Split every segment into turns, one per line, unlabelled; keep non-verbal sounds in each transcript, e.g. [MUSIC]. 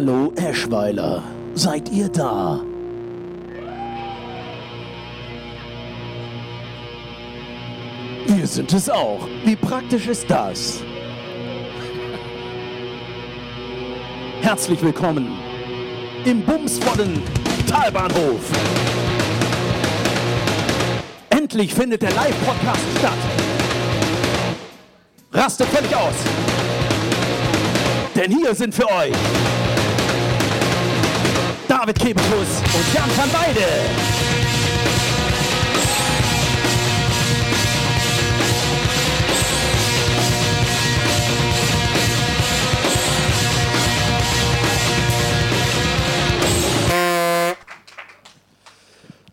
Hallo Eschweiler, seid ihr da? Wir sind es auch. Wie praktisch ist das? Herzlich willkommen im bumsvollen Talbahnhof. Endlich findet der Live-Podcast statt. Rastet völlig aus. Denn hier sind für euch David Kebekus und Jan van Weide.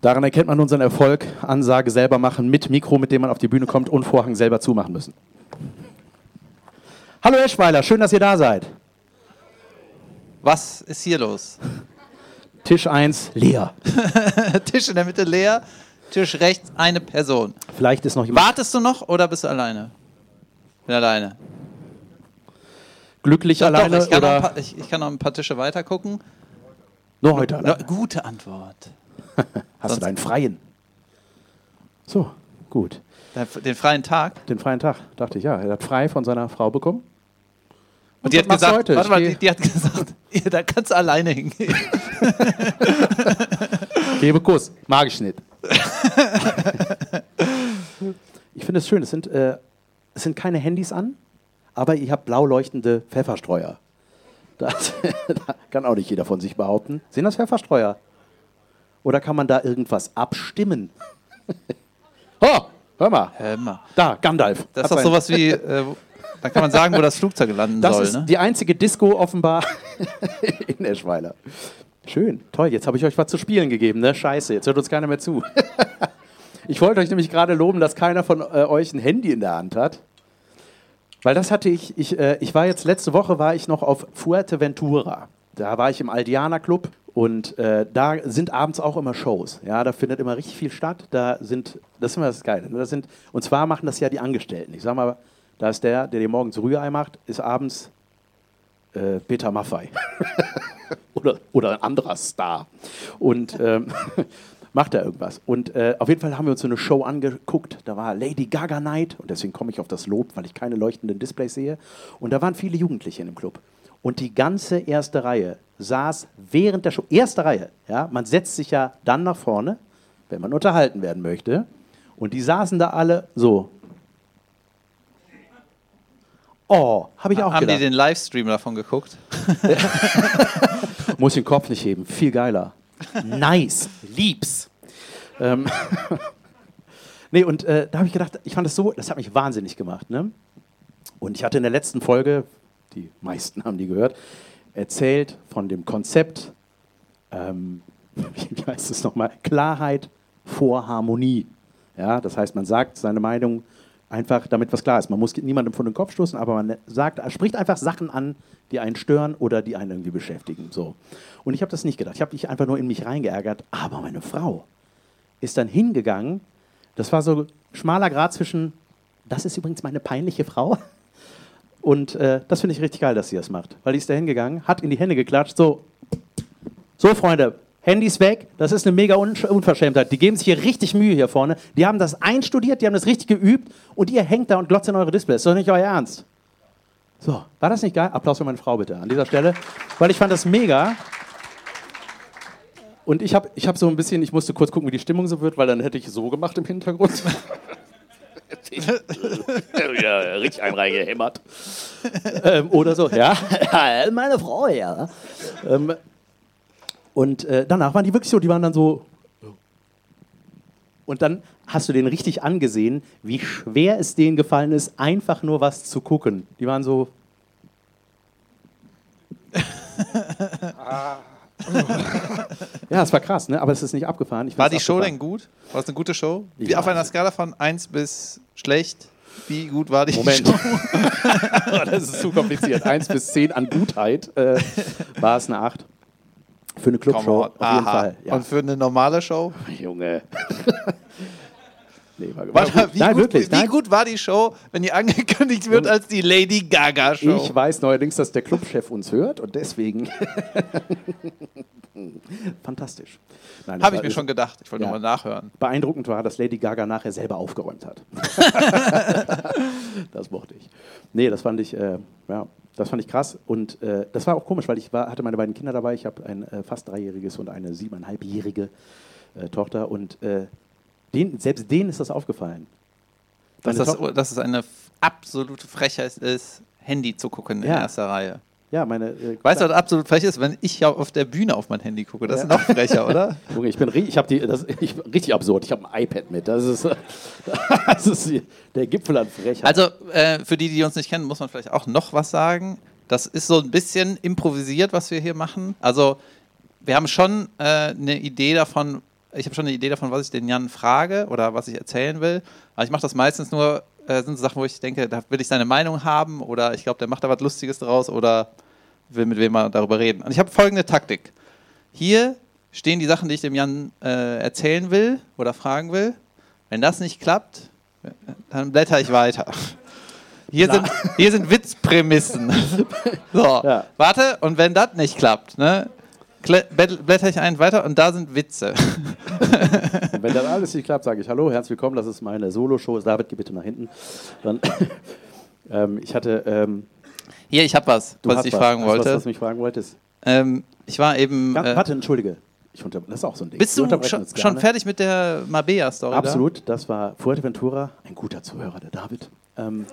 Daran erkennt man unseren Erfolg. Ansage selber machen mit Mikro, mit dem man auf die Bühne kommt und Vorhang selber zumachen müssen. Hallo Eschweiler, schön, dass ihr da seid.
Was ist hier los?
Tisch 1 leer. [LAUGHS]
Tisch in der Mitte leer, Tisch rechts eine Person.
Vielleicht ist noch jemand
Wartest du noch oder bist du alleine? Bin alleine.
glücklich
Doch,
alleine
ich, kann
oder
paar, ich, ich kann noch ein paar Tische weiter gucken.
nur heute alleine?
gute Antwort. [LAUGHS]
Hast du
sonst-
deinen freien? So, gut.
Den freien Tag.
Den freien Tag, dachte ich, ja. Er hat frei von seiner Frau bekommen.
Und die hat gesagt,
heute?
warte mal, die, die hat gesagt, [LAUGHS] ja, da kannst du alleine hingehen. [LAUGHS]
Gebe Kuss. Mag ich nicht. ich finde es schön, es sind, äh, es sind keine Handys an, aber ihr habt blau leuchtende Pfefferstreuer. Das [LAUGHS] da kann auch nicht jeder von sich behaupten. Sind das Pfefferstreuer? Oder kann man da irgendwas abstimmen? oh, hör mal.
Hör mal.
Da, Gandalf.
Das ist doch sowas wie, äh, da kann man sagen, wo das Flugzeug landen
Das
soll.
ist
Ne?
die einzige Disco offenbar [LAUGHS] in Eschweiler. Schön, toll. Jetzt habe ich euch was zu spielen gegeben, ne? Scheiße, jetzt hört uns keiner mehr zu. [LAUGHS] ich wollte euch nämlich gerade loben, dass keiner von äh, euch ein Handy in der Hand hat. Weil das hatte ich, ich, äh, ich war jetzt, letzte Woche war ich noch auf Fuerteventura. Da war ich im Aldiana Club und äh, da sind abends auch immer Shows. Ja, da findet immer richtig viel statt. Da sind, das ist immer das Geile. Ne? Das sind, und zwar machen das ja die Angestellten. Ich sag mal, da ist der, der dir morgens Rührei macht, ist abends äh, Peter Maffei. [LAUGHS] oder, oder ein anderer Star. Und ähm, [LAUGHS] macht er irgendwas. Und äh, auf jeden Fall haben wir uns so eine Show angeguckt. Da war Lady Gaga Night. Und deswegen komme ich auf das Lob, weil ich keine leuchtenden Displays sehe. Und da waren viele Jugendliche in dem Club. Und die ganze erste Reihe saß während der Show, erste Reihe, ja, man setzt sich ja dann nach vorne, wenn man unterhalten werden möchte. Und die saßen da alle so. Oh, habe ich auch
Haben
gedacht.
die den Livestream davon geguckt? [LAUGHS]
Muss den Kopf nicht heben. Viel geiler. Nice. Lieb's. Ähm [LAUGHS] nee, und äh, da habe ich gedacht, ich fand das so, das hat mich wahnsinnig gemacht. Ne? Und ich hatte in der letzten Folge, die meisten haben die gehört, erzählt von dem Konzept, ähm, [LAUGHS] wie heißt es nochmal, Klarheit vor Harmonie. Ja, das heißt, man sagt seine Meinung einfach, damit was klar ist. Man muss niemandem vor den Kopf stoßen, aber man sagt, spricht einfach Sachen an, die einen stören oder die einen irgendwie beschäftigen. So. Und ich habe das nicht gedacht. Ich habe mich einfach nur in mich reingeärgert. Aber meine Frau ist dann hingegangen. Das war so schmaler Grad zwischen, das ist übrigens meine peinliche Frau. [LAUGHS] Und äh, das finde ich richtig geil, dass sie das macht. Weil die ist da hingegangen, hat in die Hände geklatscht, so, so Freunde, Handys weg, das ist eine mega Un Unverschämtheit. Die geben sich hier richtig Mühe hier vorne. Die haben das einstudiert, die haben das richtig geübt und ihr hängt da und glotzt in eure Displays. Das ist doch nicht euer Ernst. So, war das nicht geil? Applaus für meine Frau bitte an dieser Stelle, weil ich fand das mega. Und ich habe ich hab so ein bisschen, ich musste kurz gucken, wie die Stimmung so wird, weil dann hätte ich so gemacht im Hintergrund. [LAUGHS] ja, richtig einem reingehämmert. ähm, oder so, ja, [LAUGHS] meine Frau, ja. Ähm, und äh, danach waren die wirklich so, die waren dann so. Und dann hast du den richtig angesehen, wie schwer es denen gefallen ist, einfach nur was zu gucken. Die waren so. [LAUGHS] ja, es war krass, ne? aber es ist nicht abgefahren. Ich
War die Show
abgefahren.
denn gut? War es eine gute Show? Wie
Ja.
auf einer Skala von 1 bis schlecht? Wie gut war die
Moment.
Show? [LAUGHS]
das ist zu kompliziert. 1 bis 10 an Gutheit äh, war es eine 8. Für eine Clubshow auf jeden. Fall. Ja.
Und für eine normale Show? [LAUGHS]
Junge. Nee, war,
Warte mal, wie,
nein,
gut,
wirklich.
wie
nein.
gut war die Show, wenn die angekündigt wird als die Lady Gaga Show?
Ich weiß neuerdings, dass der Clubchef uns hört und deswegen. [LAUGHS] Fantastisch.
Habe ich
war-
mir schon gedacht. Ich wollte
Ja.
nur mal nachhören.
Beeindruckend war, dass Lady Gaga nachher selber aufgeräumt hat. [LAUGHS] das mochte ich. Nee, das fand ich, äh, ja, das fand ich krass. Und äh, das war auch komisch, weil ich war, hatte meine beiden Kinder dabei. Ich habe ein äh, fast dreijähriges und eine siebeneinhalbjährige äh, Tochter. Und äh, denen, selbst denen ist das aufgefallen.
Dass das, dass es eine absolute Frechheit ist, Handy zu gucken in
Ja.
erster Reihe.
Ja, meine. Äh,
Weißt du, was absolut frech ist? Wenn ich ja auf der Bühne auf mein Handy gucke. Das
Ja.
ist noch frecher, oder? [LAUGHS]
Junge, ich bin ri- ich habe die das ich, richtig absurd. Ich habe ein iPad mit. Das ist, [LAUGHS] das ist die, der Gipfel an Frechheit.
Also, äh, für die, die uns nicht kennen, muss man vielleicht auch noch was sagen. Das ist so ein bisschen improvisiert, was wir hier machen. Also, wir haben schon äh, eine Idee davon, ich habe schon eine Idee davon, was ich den Jan frage oder was ich erzählen will. Aber ich mache das meistens nur, äh, sind so Sachen, wo ich denke, da will ich seine Meinung haben oder ich glaube, der macht da was Lustiges draus oder will mit wem mal darüber reden. Und ich habe folgende Taktik. Hier stehen die Sachen, die ich dem Jan äh, erzählen will oder fragen will. Wenn das nicht klappt, dann blätter ich weiter. Hier sind, hier sind Witzprämissen. [LAUGHS] So,
Ja.
warte, und wenn das nicht klappt, ne, blätter ich einen weiter und da sind Witze.
Und wenn das alles nicht klappt, sage ich Hallo, herzlich willkommen, das ist meine Solo-Show. David, geh bitte nach hinten. Dann, [LAUGHS] ähm, ich hatte. Ähm,
Hier, ich habe was,
du
was ich dich fragen
du
wollte.
Was, was du mich fragen wolltest.
Ähm, ich war eben. Äh,
warte, entschuldige. Ich unter, das ist auch so ein Ding.
bist du schon, schon fertig mit der Mabea-Story? da?
Absolut, das war Fuerteventura, ein guter Zuhörer, der David. Ähm,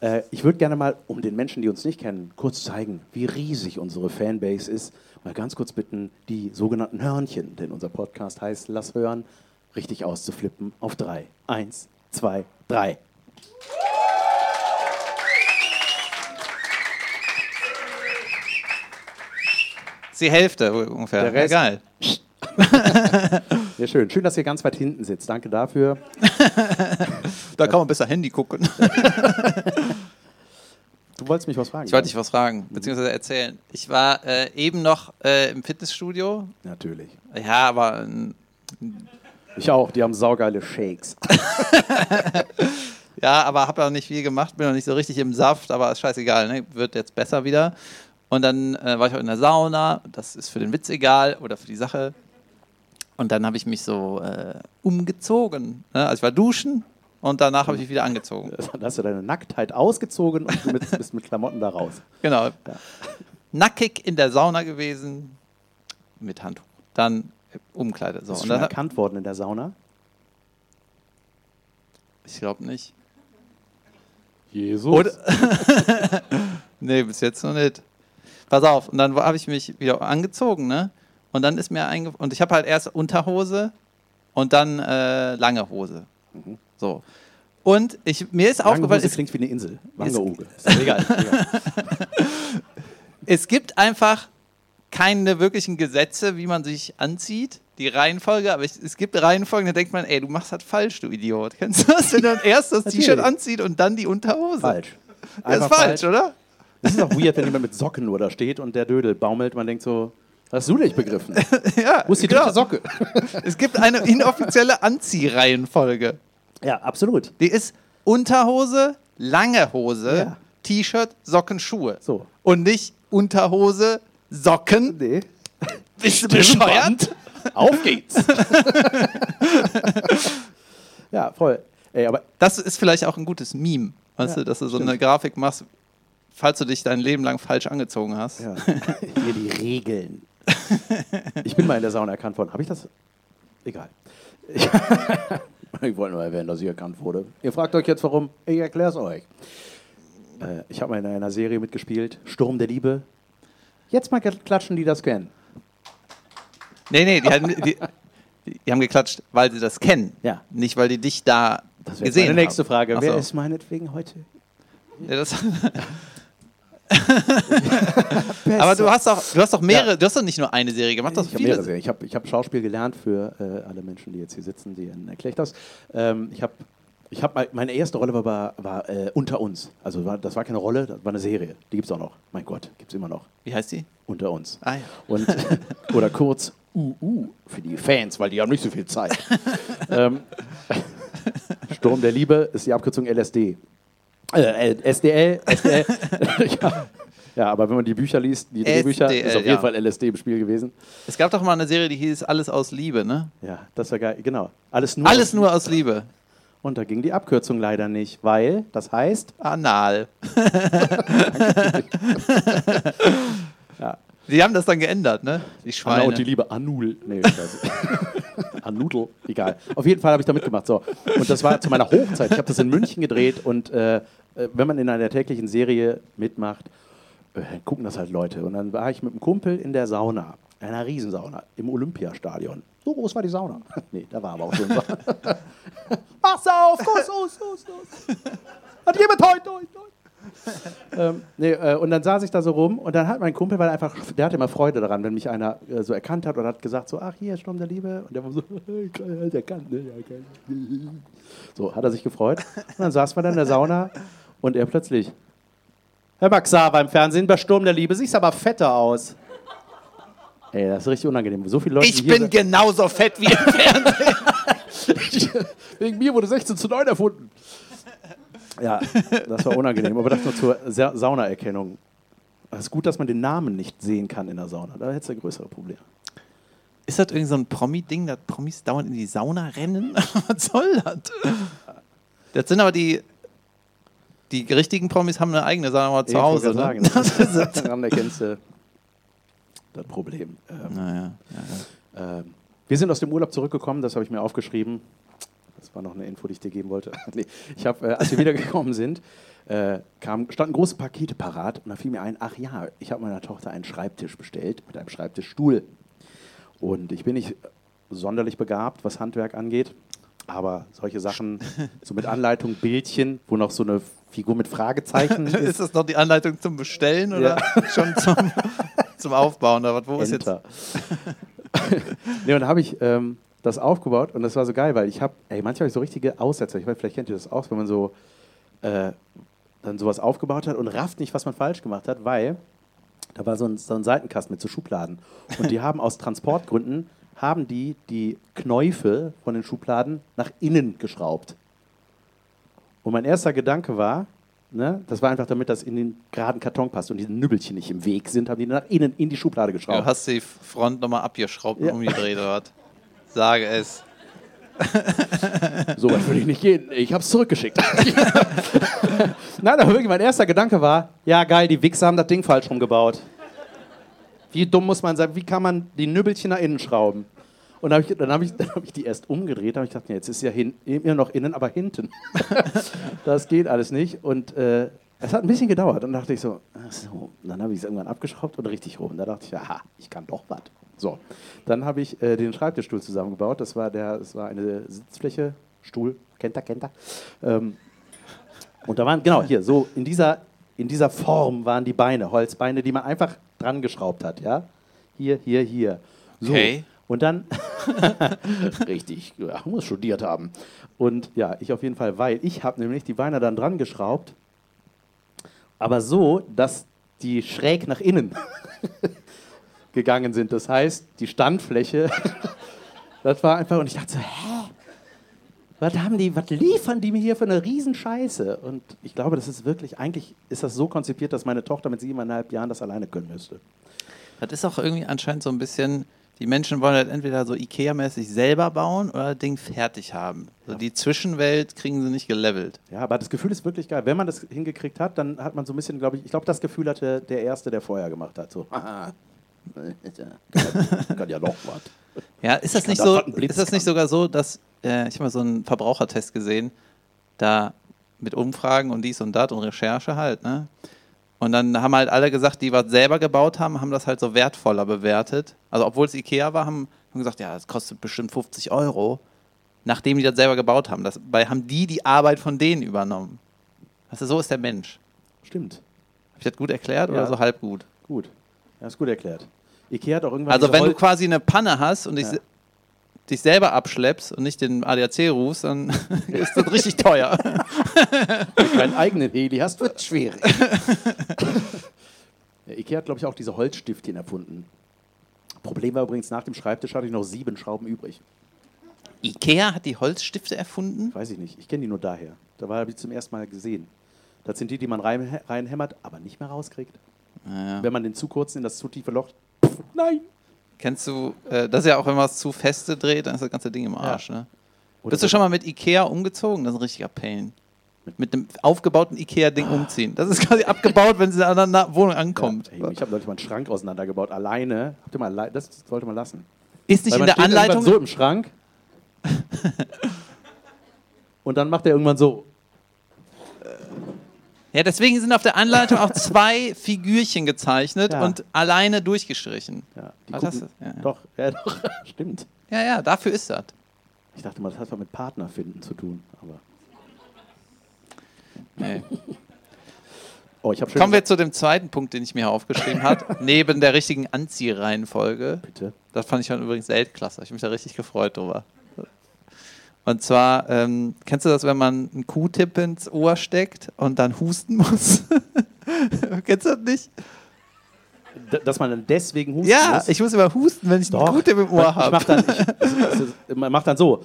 äh, ich würde gerne mal, um den Menschen, die uns nicht kennen, kurz zeigen, wie riesig unsere Fanbase ist. Mal ganz kurz bitten, die sogenannten Hörnchen, denn unser Podcast heißt Lass hören, richtig auszuflippen auf drei. Eins, zwei, drei.
Ist die Hälfte ungefähr.
Der Rest-
Egal. [LAUGHS]
Sehr schön. Schön, dass ihr ganz weit hinten sitzt. Danke dafür. [LAUGHS]
Da kann man besser Handy gucken. [LAUGHS]
Du wolltest mich was fragen?
Ich wollte dich was fragen, beziehungsweise erzählen. Ich war äh, eben noch äh, im Fitnessstudio.
Natürlich.
Ja, aber ähm,
Ich auch. Die haben saugeile Shakes.
Ja, aber habe auch nicht viel gemacht, bin noch nicht so richtig im Saft, aber ist scheißegal, ne? wird jetzt besser wieder. Und dann äh, war ich auch in der Sauna, das ist für den Witz egal oder für die Sache. Und dann habe ich mich so äh, umgezogen. Ne? Also ich war duschen und danach habe ich mich wieder angezogen. [LAUGHS]
Dann hast du deine Nacktheit ausgezogen und du mit, [LAUGHS] bist mit Klamotten da raus.
Genau. Nackig in der Sauna gewesen mit Handtuch. Dann äh, Umkleide. So.
Bist du
Und
schon
dann,
erkannt worden in der Sauna?
ich glaube nicht.
Jesus.
Oder? [LAUGHS] nee, bis jetzt noch nicht. Pass auf, und dann habe ich mich wieder angezogen, ne? Und dann ist mir eingefallen, und ich habe halt erst Unterhose und dann äh, lange Hose. So. Und ich, mir ist aufgefallen,
Aufgefallen,
es,
klingt wie eine Insel. [LAUGHS]
ist-
Wangerooge. Ist egal. [LAUGHS]
es gibt einfach keine wirklichen Gesetze, wie man sich anzieht. Die Reihenfolge, aber es, gibt Reihenfolgen, da denkt man, ey, du machst das falsch, du Idiot. [LAUGHS] Kennst du das, wenn man erst das. T-Shirt anzieht und dann die Unterhose?
Falsch.
Das ist
Einfach
falsch, oder?
Das ist auch weird, wenn jemand mit Socken nur da steht und der Dödel baumelt. Man denkt so, hast du nicht begriffen? [LAUGHS]
Ja,
Wo ist die
genau.
dritte Socke? [LAUGHS]
Es gibt eine inoffizielle Anziehreihenfolge.
Ja, absolut.
Die ist Unterhose, lange Hose,
Ja.
T-Shirt, Socken, Schuhe.
So.
Und nicht Unterhose, Socken.
Nee. [LAUGHS]
Bist du bescheuert?
Auf geht's. ja, voll. Ey, aber
Das ist vielleicht auch ein gutes Meme, weißt
Ja,
du, dass du so
stimmt.
eine Grafik machst, falls du dich dein Leben lang falsch angezogen hast.
ja. hier die Regeln. [LAUGHS] Ich bin mal in der Sauna erkannt worden. Habe ich das? Egal. Ich, [LAUGHS] ich wollte nur erwähnen, dass ich erkannt wurde. Ihr fragt euch jetzt, warum? Ich erkläre es euch. Äh, ich habe mal in einer Serie mitgespielt, Sturm der Liebe. Jetzt mal klatschen, die das kennen.
Nee, nee, die, haben- die, die haben geklatscht, weil sie das kennen.
Ja.
Nicht, weil die dich da
Das
gesehen
meine nächste
haben.
Frage.
Ach
Wer
so.
ist meinetwegen heute?
Ja, das [LAUGHS] Aber du hast doch, du hast doch mehrere,
Ja.
du hast doch nicht nur eine Serie gemacht, du hast
Ich habe
viele.
mehrere Serien. Ich habe ich hab Schauspiel gelernt für äh, alle Menschen, die jetzt hier sitzen, die erkläre ich das. Ähm, ich habe Ich habe meine erste Rolle war, war, war äh, unter uns. Also war, das war keine Rolle, das war eine Serie. Die gibt es auch noch. Mein Gott, gibt es immer noch.
Wie heißt die?
Unter uns.
Ah ja.
Und, [LAUGHS] oder kurz UU für die Fans, weil die haben nicht so viel Zeit. [LAUGHS] ähm, Sturm der Liebe ist die Abkürzung LSD. Äh, SDL, SDL. [LAUGHS] [LAUGHS] ja. ja, aber wenn man die Bücher liest, die Drehbücher,
SDL,
ist auf jeden
ja.
Fall LSD im Spiel gewesen.
Es gab doch mal eine Serie, die hieß Alles aus Liebe, ne?
Ja, das war geil. Genau. Alles nur.
Alles nur aus Liebe.
Und da ging die Abkürzung leider nicht, weil das heißt,
Anal. [LAUGHS]
ja,
Die haben das dann geändert, ne? Die
Anna
Schweine.
und die Liebe Anul. Nee. [LAUGHS] Anudel, egal. Auf jeden Fall habe ich da mitgemacht. So. Und das war zu meiner Hochzeit. Ich habe das in München gedreht und äh, äh, wenn man in einer täglichen Serie mitmacht, äh, gucken das halt Leute. Und dann war ich mit einem Kumpel in der Sauna, einer Riesensauna, im Olympiastadion. So groß war die Sauna. [LAUGHS] nee, da war aber auch schon. Mach's [LAUGHS] auf, los, los, los, los. Und jemand toi, toi, toi. [LAUGHS] ähm, nee, äh, und dann saß ich da so rum und dann hat mein Kumpel, weil einfach, der hatte immer Freude daran, wenn mich einer äh, so erkannt hat und hat gesagt so, ach hier, Sturm der Liebe. Und der war so, [LAUGHS] der kann, ne, der kann. [LAUGHS] So, hat er sich gefreut. Und dann saß man dann in der Sauna und er plötzlich, Herr Max Sava im Fernsehen bei Sturm der Liebe, siehst aber fetter aus. Ey, das ist richtig unangenehm. So viele Leute,
Ich bin genauso fett wie im Fernsehen.
Wegen mir wurde 16 zu 9 erfunden. Ja, das war unangenehm. Aber das nur zur Sa Saunaerkennung. Es ist gut, dass man den Namen nicht sehen kann in der Sauna. Da hättest du größere Probleme.
Ist das irgendwie so ein Promi-Ding, dass Promis dauernd in die Sauna rennen? [LAUGHS] Was soll das? Das sind aber die. Die richtigen Promis haben eine eigene Sauna zu Hause. Ne?
sagen, [LAUGHS] das ist es. [LAUGHS] Daran erkennst du das Problem. Ähm,
Naja, ja,
ähm, wir sind aus dem Urlaub zurückgekommen, das habe ich mir aufgeschrieben. Das war noch eine Info, die ich dir geben wollte. [LAUGHS] nee, ich hab, äh, als wir wiedergekommen sind, äh, kam, standen große Pakete parat und da fiel mir ein, ach ja, ich habe meiner Tochter einen Schreibtisch bestellt mit einem Schreibtischstuhl. Und ich bin nicht sonderlich begabt, was Handwerk angeht, aber solche Sachen, [LAUGHS] so mit Anleitung, Bildchen, wo noch so eine Figur mit Fragezeichen
ja. [LAUGHS]
ist.
Ist das noch die Anleitung zum Bestellen oder schon zum, zum Aufbauen? Oder was? Wo ist jetzt?
Enter. nee, und da habe ich ähm, das aufgebaut und das war so geil, weil ich habe, ey, manchmal habe ich so richtige Aussetzer. Ich weiß, vielleicht kennt ihr das auch, wenn man so äh, dann sowas aufgebaut hat und rafft nicht, was man falsch gemacht hat, weil da war so ein, so ein Seitenkasten mit so Schubladen. Und die [LAUGHS] haben aus Transportgründen, haben die die Knäufe von den Schubladen nach innen geschraubt. Und mein erster Gedanke war, ne, das war einfach damit das in den geraden Karton passt und diese Nübbelchen nicht im Weg sind, haben die nach innen in die Schublade geschraubt.
Du hast die Front nochmal abgeschraubt und
Ja.
umgedreht oder was? Sage es.
So weit würde ich nicht gehen. Ich habe es zurückgeschickt. [LAUGHS] Nein, aber wirklich, mein erster Gedanke war, ja geil, die Wichser haben das Ding falsch rumgebaut. Wie dumm muss man sein? Wie kann man die Nübbelchen nach innen schrauben? Und dann habe ich, hab ich, hab ich die erst umgedreht. Dann habe ich gedacht, nee, jetzt ist ja immer noch innen, aber hinten. [LAUGHS] das geht alles nicht. Und äh, es hat ein bisschen gedauert. Und dann dachte ich so, ach so. Dann habe ich es irgendwann abgeschraubt und richtig rum. Da dachte ich, aha, ich kann doch was. So, dann habe ich äh, den Schreibtischstuhl zusammengebaut. Das war, der, das war eine Sitzfläche, Stuhl, kennt ihr, kennt ihr. Ähm, und da waren, genau, hier, so in dieser, in dieser Form waren die Beine, Holzbeine, die man einfach dran geschraubt hat, ja. Hier, hier, hier. So.
Okay.
Und dann, [LAUGHS] richtig, ja, muss studiert haben. Und ja, ich auf jeden Fall, weil ich habe nämlich die Beine dann dran geschraubt, aber so, dass die schräg nach innen [LAUGHS] gegangen sind. Das heißt, die Standfläche, [LAUGHS] das war einfach, und ich dachte so, hä? Was haben die, was liefern die mir hier für eine Riesenscheiße? Und ich glaube, das ist wirklich, eigentlich ist das so konzipiert, dass meine Tochter mit siebeneinhalb Jahren das alleine können müsste.
Das ist auch irgendwie anscheinend so ein bisschen, die Menschen wollen halt entweder so Ikea-mäßig selber bauen oder das Ding fertig haben. So die Zwischenwelt kriegen sie nicht gelevelt.
Ja, aber das Gefühl ist wirklich geil. Wenn man das hingekriegt hat, dann hat man so ein bisschen, glaube ich, ich glaube, das Gefühl hatte der Erste, der vorher gemacht hat. So, [LAUGHS] kann, ja noch was.
Ja, ist das nicht so, ist das nicht sogar so, dass äh, ich habe mal so einen Verbrauchertest gesehen, da mit Umfragen und dies und das und Recherche halt, ne? Und dann haben halt alle gesagt, die was selber gebaut haben, haben das halt so wertvoller bewertet. Also obwohl es Ikea war, haben, haben gesagt, ja, das kostet bestimmt 50 Euro, nachdem die das selber gebaut haben. Das, bei haben die die Arbeit von denen übernommen. Also so ist der Mensch.
Stimmt.
Habe ich das gut erklärt oder
Ja.
so halb gut?
Gut. Ja, ist gut erklärt. Ikea hat auch irgendwann.
Also wenn du
Hol-
quasi eine Panne hast und
Ja.
se- dich selber abschleppst und nicht den ADAC rufst, dann [LAUGHS] ist das richtig teuer. [LAUGHS]
Wenn du keinen eigenen Heli hast, wird schwierig. [LAUGHS] ja, Ikea hat, glaube ich, auch diese Holzstiftchen erfunden. Problem war übrigens, nach dem Schreibtisch hatte ich noch sieben Schrauben übrig.
Ikea hat die Holzstifte erfunden?
Weiß ich nicht, ich kenne die nur daher. Da habe ich zum ersten Mal gesehen. Das sind die, die man rein, reinhämmert, aber nicht mehr rauskriegt.
Naja.
Wenn man den zu kurz in das zu tiefe Loch. Pff, nein!
Kennst du, äh, das ist ja auch, wenn man es zu feste dreht, dann ist das ganze Ding im Arsch, ne?
Oder
Bist du schon mal mit Ikea umgezogen? Das ist ein richtiger Pain. Mit einem aufgebauten Ikea-Ding umziehen. Das ist quasi abgebaut, wenn sie in einer Na- Wohnung ankommt.
Ja, ey, ich habe neulich mal einen Schrank auseinandergebaut, alleine. Habt ihr mal das sollte man lassen.
Ist nicht
Weil
in der Anleitung.
so im Schrank. [LAUGHS] und dann macht er irgendwann so.
Ja, deswegen sind auf der Anleitung auch [LAUGHS] zwei Figürchen gezeichnet
Ja.
und alleine durchgestrichen.
Ja,
Was hast du? Ja, ja.
Doch, ja, doch, [LAUGHS] stimmt.
Ja, ja, dafür ist das.
Ich dachte mal, das hat was mit Partner finden zu tun. Aber
Nee. [LAUGHS]
oh, ich.
Kommen wir zu dem zweiten Punkt, den ich mir aufgeschrieben habe. Neben der richtigen Anziehreihenfolge.
bitte.
Das fand ich schon übrigens Weltklasse. Ich habe mich da richtig gefreut drüber. Und zwar, ähm, kennst du das, wenn man einen Q-Tip ins Ohr steckt und dann husten muss? [LAUGHS] kennst du das nicht?
D dass man dann deswegen husten
Ja,
muss.
ich muss immer husten, wenn ich einen
Doch.
Q-Tip im Ohr
Ich mach
habe.
dann, ich, das ist, man macht dann so.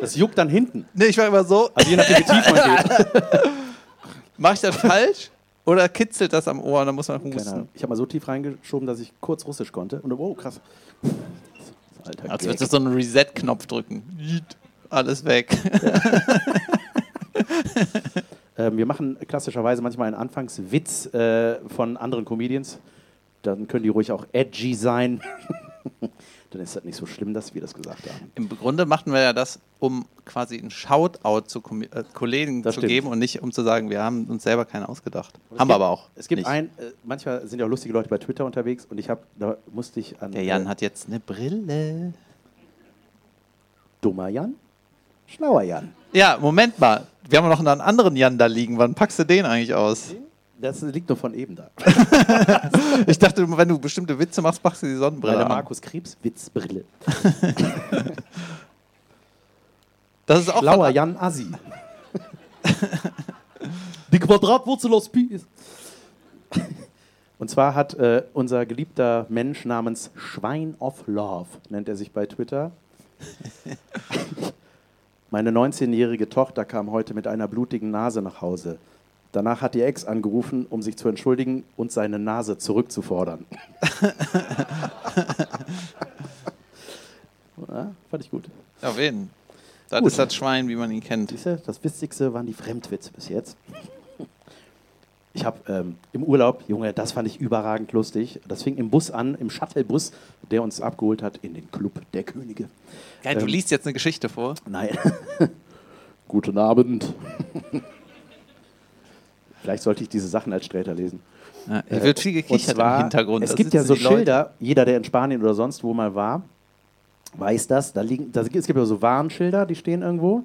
Das juckt dann hinten.
Nee, ich war immer so,
Also je nachdem, wie tief man geht. [LAUGHS]
mache ich das falsch? Oder kitzelt das am Ohr und dann muss man husten?
Ich habe mal so tief reingeschoben, dass ich kurz Russisch konnte. Und oh, krass. Alter,
Als würdest du so einen Reset-Knopf drücken. Alles weg. [LAUGHS]
Ähm, wir machen klassischerweise manchmal einen Anfangswitz äh, von anderen Comedians. Dann können die ruhig auch edgy sein. Dann ist das nicht so schlimm, dass wir das gesagt haben.
Im Grunde machten wir ja das, um quasi einen Shoutout zu Kom äh, Kollegen
Das
zu
stimmt.
geben und nicht um zu sagen, wir haben uns selber keinen ausgedacht. Haben
gibt-
wir aber auch.
Es gibt
nicht.
ein, äh, manchmal sind ja auch lustige Leute bei Twitter unterwegs und ich habe, da musste ich an
Der Jan
äh,
hat jetzt eine Brille.
dummer Jan, schlauer Jan.
Ja, Moment mal. Wir haben noch einen anderen Jan da liegen. Wann packst du den eigentlich aus?
Das liegt nur von eben da. [LAUGHS]
Ich dachte, wenn du bestimmte Witze machst, packst du die Sonnenbrille
Meine
an.
Markus Krebs Witzbrille. [LAUGHS]
Das ist auch
Schlauer Jan Assi. [LAUGHS] Die Quadratwurzel aus Pi ist. Und zwar hat äh, unser geliebter Mensch namens Schwein of Love, nennt er sich bei Twitter. Meine 19-jährige Tochter kam heute mit einer blutigen Nase nach Hause. Danach hat ihr Ex angerufen, um sich zu entschuldigen und seine Nase zurückzufordern. [LAUGHS] ja, fand ich gut.
Auf jeden. Das
Gut.
ist das Schwein, wie man ihn kennt.
Siehst du, das Witzigste waren die Fremdwitze bis jetzt. Ich habe ähm, im Urlaub, Junge, das fand ich überragend lustig. Das fing im Bus an, im Shuttlebus, der uns abgeholt hat in den Club der Könige.
Geil, du
Ähm,
liest jetzt eine Geschichte vor.
Nein. [LAUGHS] Guten Abend. Vielleicht sollte ich diese Sachen als Sträter lesen.
Ja, hier wird viel gekichert
zwar,
im Hintergrund.
Es
Da
gibt ja so
die Leute.
Schilder, jeder, der in Spanien oder sonst wo mal war, weiß das. Da liegen, da, es gibt ja so Warnschilder, die stehen irgendwo.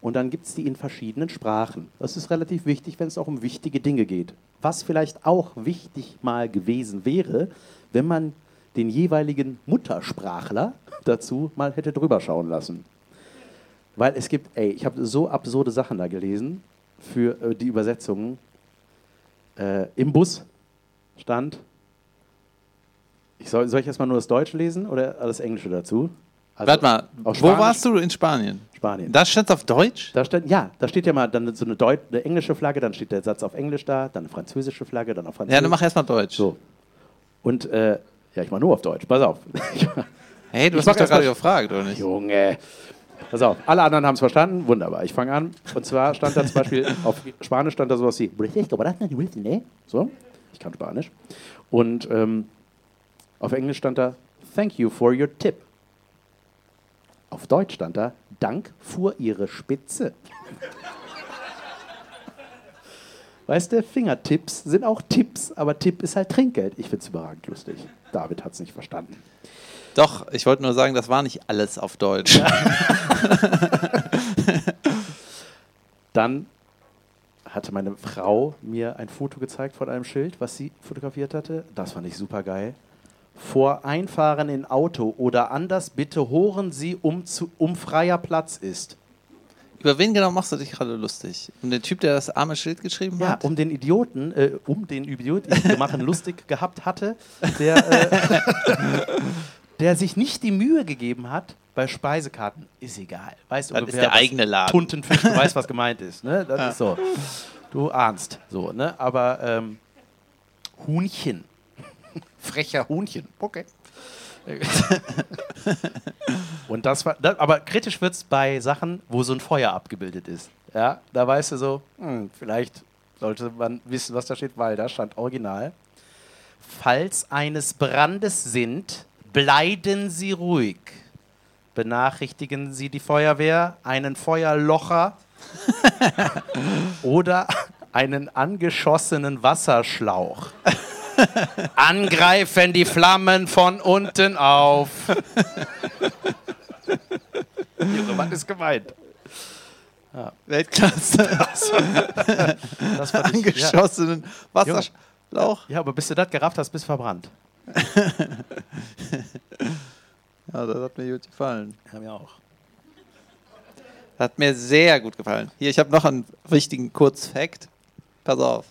Und dann gibt es die in verschiedenen Sprachen. Das ist relativ wichtig, wenn es auch um wichtige Dinge geht. Was vielleicht auch wichtig mal gewesen wäre, wenn man den jeweiligen Muttersprachler dazu mal hätte drüber schauen lassen. Weil es gibt, ey, ich habe so absurde Sachen da gelesen für äh, die Übersetzungen. Äh, Im Bus stand, ich soll, soll ich erstmal nur das Deutsche lesen oder das Englische dazu? Also
Warte mal, wo
Spanisch-
warst du in Spanien?
Spanien.
Da stand auf Deutsch?
Da steht, ja, da steht ja mal dann so eine, Deut eine englische Flagge, dann steht der Satz auf Englisch da, dann eine französische Flagge, dann auf Französisch.
Ja, dann mach erstmal Deutsch.
So. Und, äh, ja, ich mach nur auf Deutsch, pass auf. [LAUGHS]
Hey, du
Ich
hast mich doch gerade gefragt, oder nicht?
Junge. Pass auf, alle anderen haben es verstanden, wunderbar. Ich fange an. Und zwar stand da zum Beispiel, [LAUGHS] auf Spanisch stand da sowas wie, so, ich kann Spanisch. Und ähm, auf Englisch stand da, thank you for your tip. Auf Deutsch stand da, Dank fuhr Ihre Spitze. [LAUGHS] Weißt du, Fingertipps sind auch Tipps, aber Tipp ist halt Trinkgeld. Ich finde es überragend lustig. David hat es nicht verstanden.
Doch, ich wollte nur sagen, das war nicht alles auf Deutsch. [LAUGHS]
Dann hatte meine Frau mir ein Foto gezeigt von einem Schild, was sie fotografiert hatte. Das fand ich super geil. vor Einfahren in Auto oder anders bitte horen Sie, um, zu, um freier Platz ist.
Über wen genau machst du dich gerade lustig? Um den Typ, der das arme Schild geschrieben
Ja,
hat?
um den Idioten, äh, um den Idioten, den wir machen [LAUGHS] lustig gehabt hatte, der, äh, [LAUGHS] der sich nicht die Mühe gegeben hat, bei Speisekarten, ist egal. Weißt
ist
ungefähr,
der
was
eigene Laden.
Tuntenfisch, du weißt, was [LAUGHS] gemeint ist. Ne? Das ist so. Du ahnst. So, ne? Aber ähm, Huhnchen. [LAUGHS] Frecher Huhnchen. Okay. [LAUGHS] Und das war, das, aber kritisch wird es bei Sachen, wo so ein Feuer abgebildet ist. Ja, da weißt du so, hm, vielleicht sollte man wissen, was da steht, weil da stand original. Falls eines Brandes sind, bleiben Sie ruhig. Benachrichtigen Sie die Feuerwehr, einen Feuerlocher [LAUGHS] oder einen angeschossenen Wasserschlauch. [LAUGHS] Angreifen die Flammen von unten auf. Junge, was ist gemeint?
Weltklasse. [LAUGHS]
Das fand ich, ja.
Angeschossenen Wasserschlauch.
ja, aber bis du das gerafft hast, bist du verbrannt. [LAUGHS]
Ja, das hat mir gut gefallen.
Ja, mir auch.
Das hat mir sehr gut gefallen. Hier, ich habe noch einen wichtigen Kurzfact. Pass auf.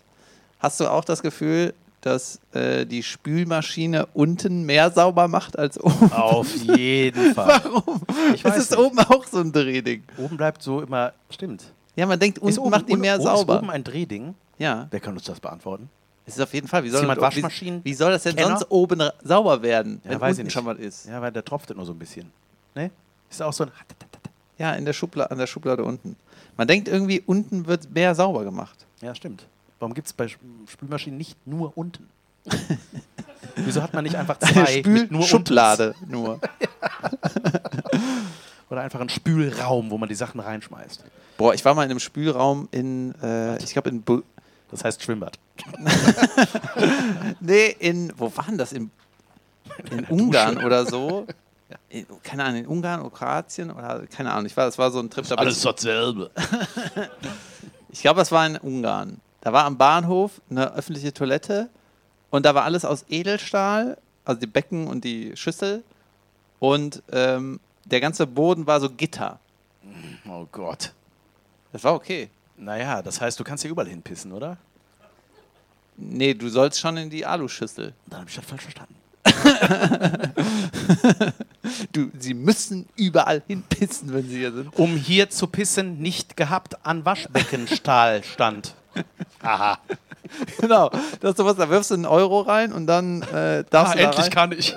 Hast du auch das Gefühl, dass äh, die Spülmaschine unten mehr sauber macht als oben?
Auf [LAUGHS] jeden Fall.
Warum?
Ich
Es
weiß
ist
nicht.
oben auch so ein Drehding.
Oben bleibt so immer. Stimmt.
Ja, man denkt, unten
Ist oben,
macht die
un-
mehr
oben
sauber.
Ist oben ein Drehding.
ja,
Wer kann uns das beantworten?
Es ist auf jeden Fall. Wie soll,
jemand
wie,
Waschmaschinen-
wie soll das denn
Kenner?
sonst oben sauber werden,
Ja,
wenn
weiß ich
unten
nicht.
schon was ist?
Ja, weil der tropft nur so ein bisschen. Ne? Ist auch so ein.
Ja, in der Schublade, an der Schublade unten. Man denkt irgendwie, unten wird mehr sauber gemacht.
Ja, stimmt. Warum gibt es bei Sp- Spülmaschinen nicht nur unten? [LAUGHS] Wieso hat man nicht einfach zwei mit nur
Spülschublade [LAUGHS] nur.
Untens? [LAUGHS] Oder einfach einen Spülraum, wo man die Sachen reinschmeißt.
Boah, ich war mal in einem Spülraum in, äh, ich glaube in, Bu
Das heißt Schwimmbad. [LAUGHS]
nee, in, wo war denn das? In, in [LAUGHS] Ungarn oder so. In, keine Ahnung, in Ungarn oder Kroatien oder keine Ahnung. Ich war, das war so ein Trip. Da ich-
dasselbe. [LAUGHS]
Ich glaube, das war in Ungarn. Da war am Bahnhof eine öffentliche Toilette und da war alles aus Edelstahl, also die Becken und die Schüssel. Und ähm, der ganze Boden war so Gitter.
Oh Gott.
Das war okay.
Naja, das heißt, du kannst hier überall hinpissen, oder?
Nee, du sollst schon in die Aluschüssel.
Dann habe ich das falsch verstanden. [LAUGHS]
Du, sie müssen überall hinpissen, wenn sie hier sind.
Um hier zu pissen, nicht gehabt an Waschbeckenstahl stand. Aha.
Genau. Das ist sowas, da wirfst du einen Euro rein und dann äh, darfst du da rein.
Ah, kann ich.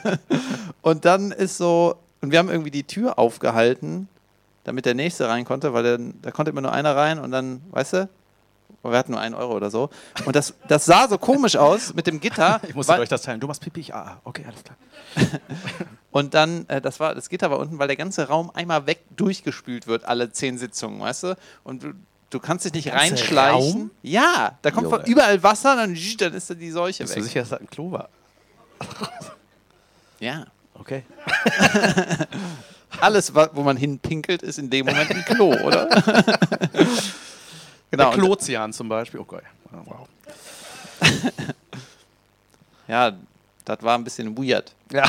[LAUGHS]
Und dann ist so, und wir haben irgendwie die Tür aufgehalten, damit der Nächste rein konnte, weil dann, da konnte immer nur einer rein und dann, weißt du, wir hatten nur einen Euro oder so. Und das, das sah so komisch aus mit dem Gitter. [LAUGHS]
Ich musste
weil,
euch das teilen. Du machst Pipi, ich, ah, okay, alles klar. [LAUGHS]
und dann, äh, das war, das Gitter war unten, weil der ganze Raum einmal weg durchgespült wird, alle zehn Sitzungen, weißt du? Und du, du kannst dich nicht reinschleichen.
Raum?
Ja, da kommt von
Junge.
überall Wasser, dann, dann ist da die Seuche
Bist du
weg.
sicher, dass das ein Klo war?
Ja.
Okay. [LAUGHS]
Alles, wo man hinpinkelt, ist in dem Moment ein Klo, oder? [LAUGHS] genau.
Der Klozian zum Beispiel. Okay. Oh, wow. [LAUGHS]
Ja, das war ein bisschen weird.
Ja. [LAUGHS]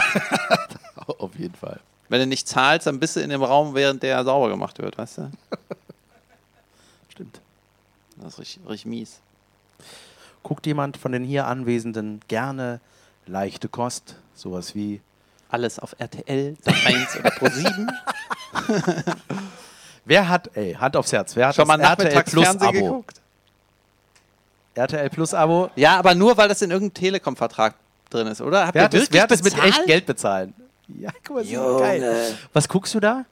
Auf jeden Fall.
Wenn du nicht zahlst, dann bist du in dem Raum, während der sauber gemacht wird, weißt du?
Stimmt.
Das ist richtig, richtig mies.
Guckt jemand von den hier Anwesenden gerne leichte Kost? Sowas wie
Alles auf RTL, Sat 1 oder Pro 7. [LAUGHS]
Wer hat, ey, Hand aufs Herz, wer hat
Schon mal
RTL Plus
Nachmittagsfernsehen
Abo?
geguckt?
RTL Plus Abo?
Ja, aber nur, weil das in irgendeinem Telekom-Vertrag drin ist, oder? Habt
Wer hat, das, wer hat das mit echt Geld bezahlen? Ja, guck mal, das ist
Junge.
geil. Was guckst du da?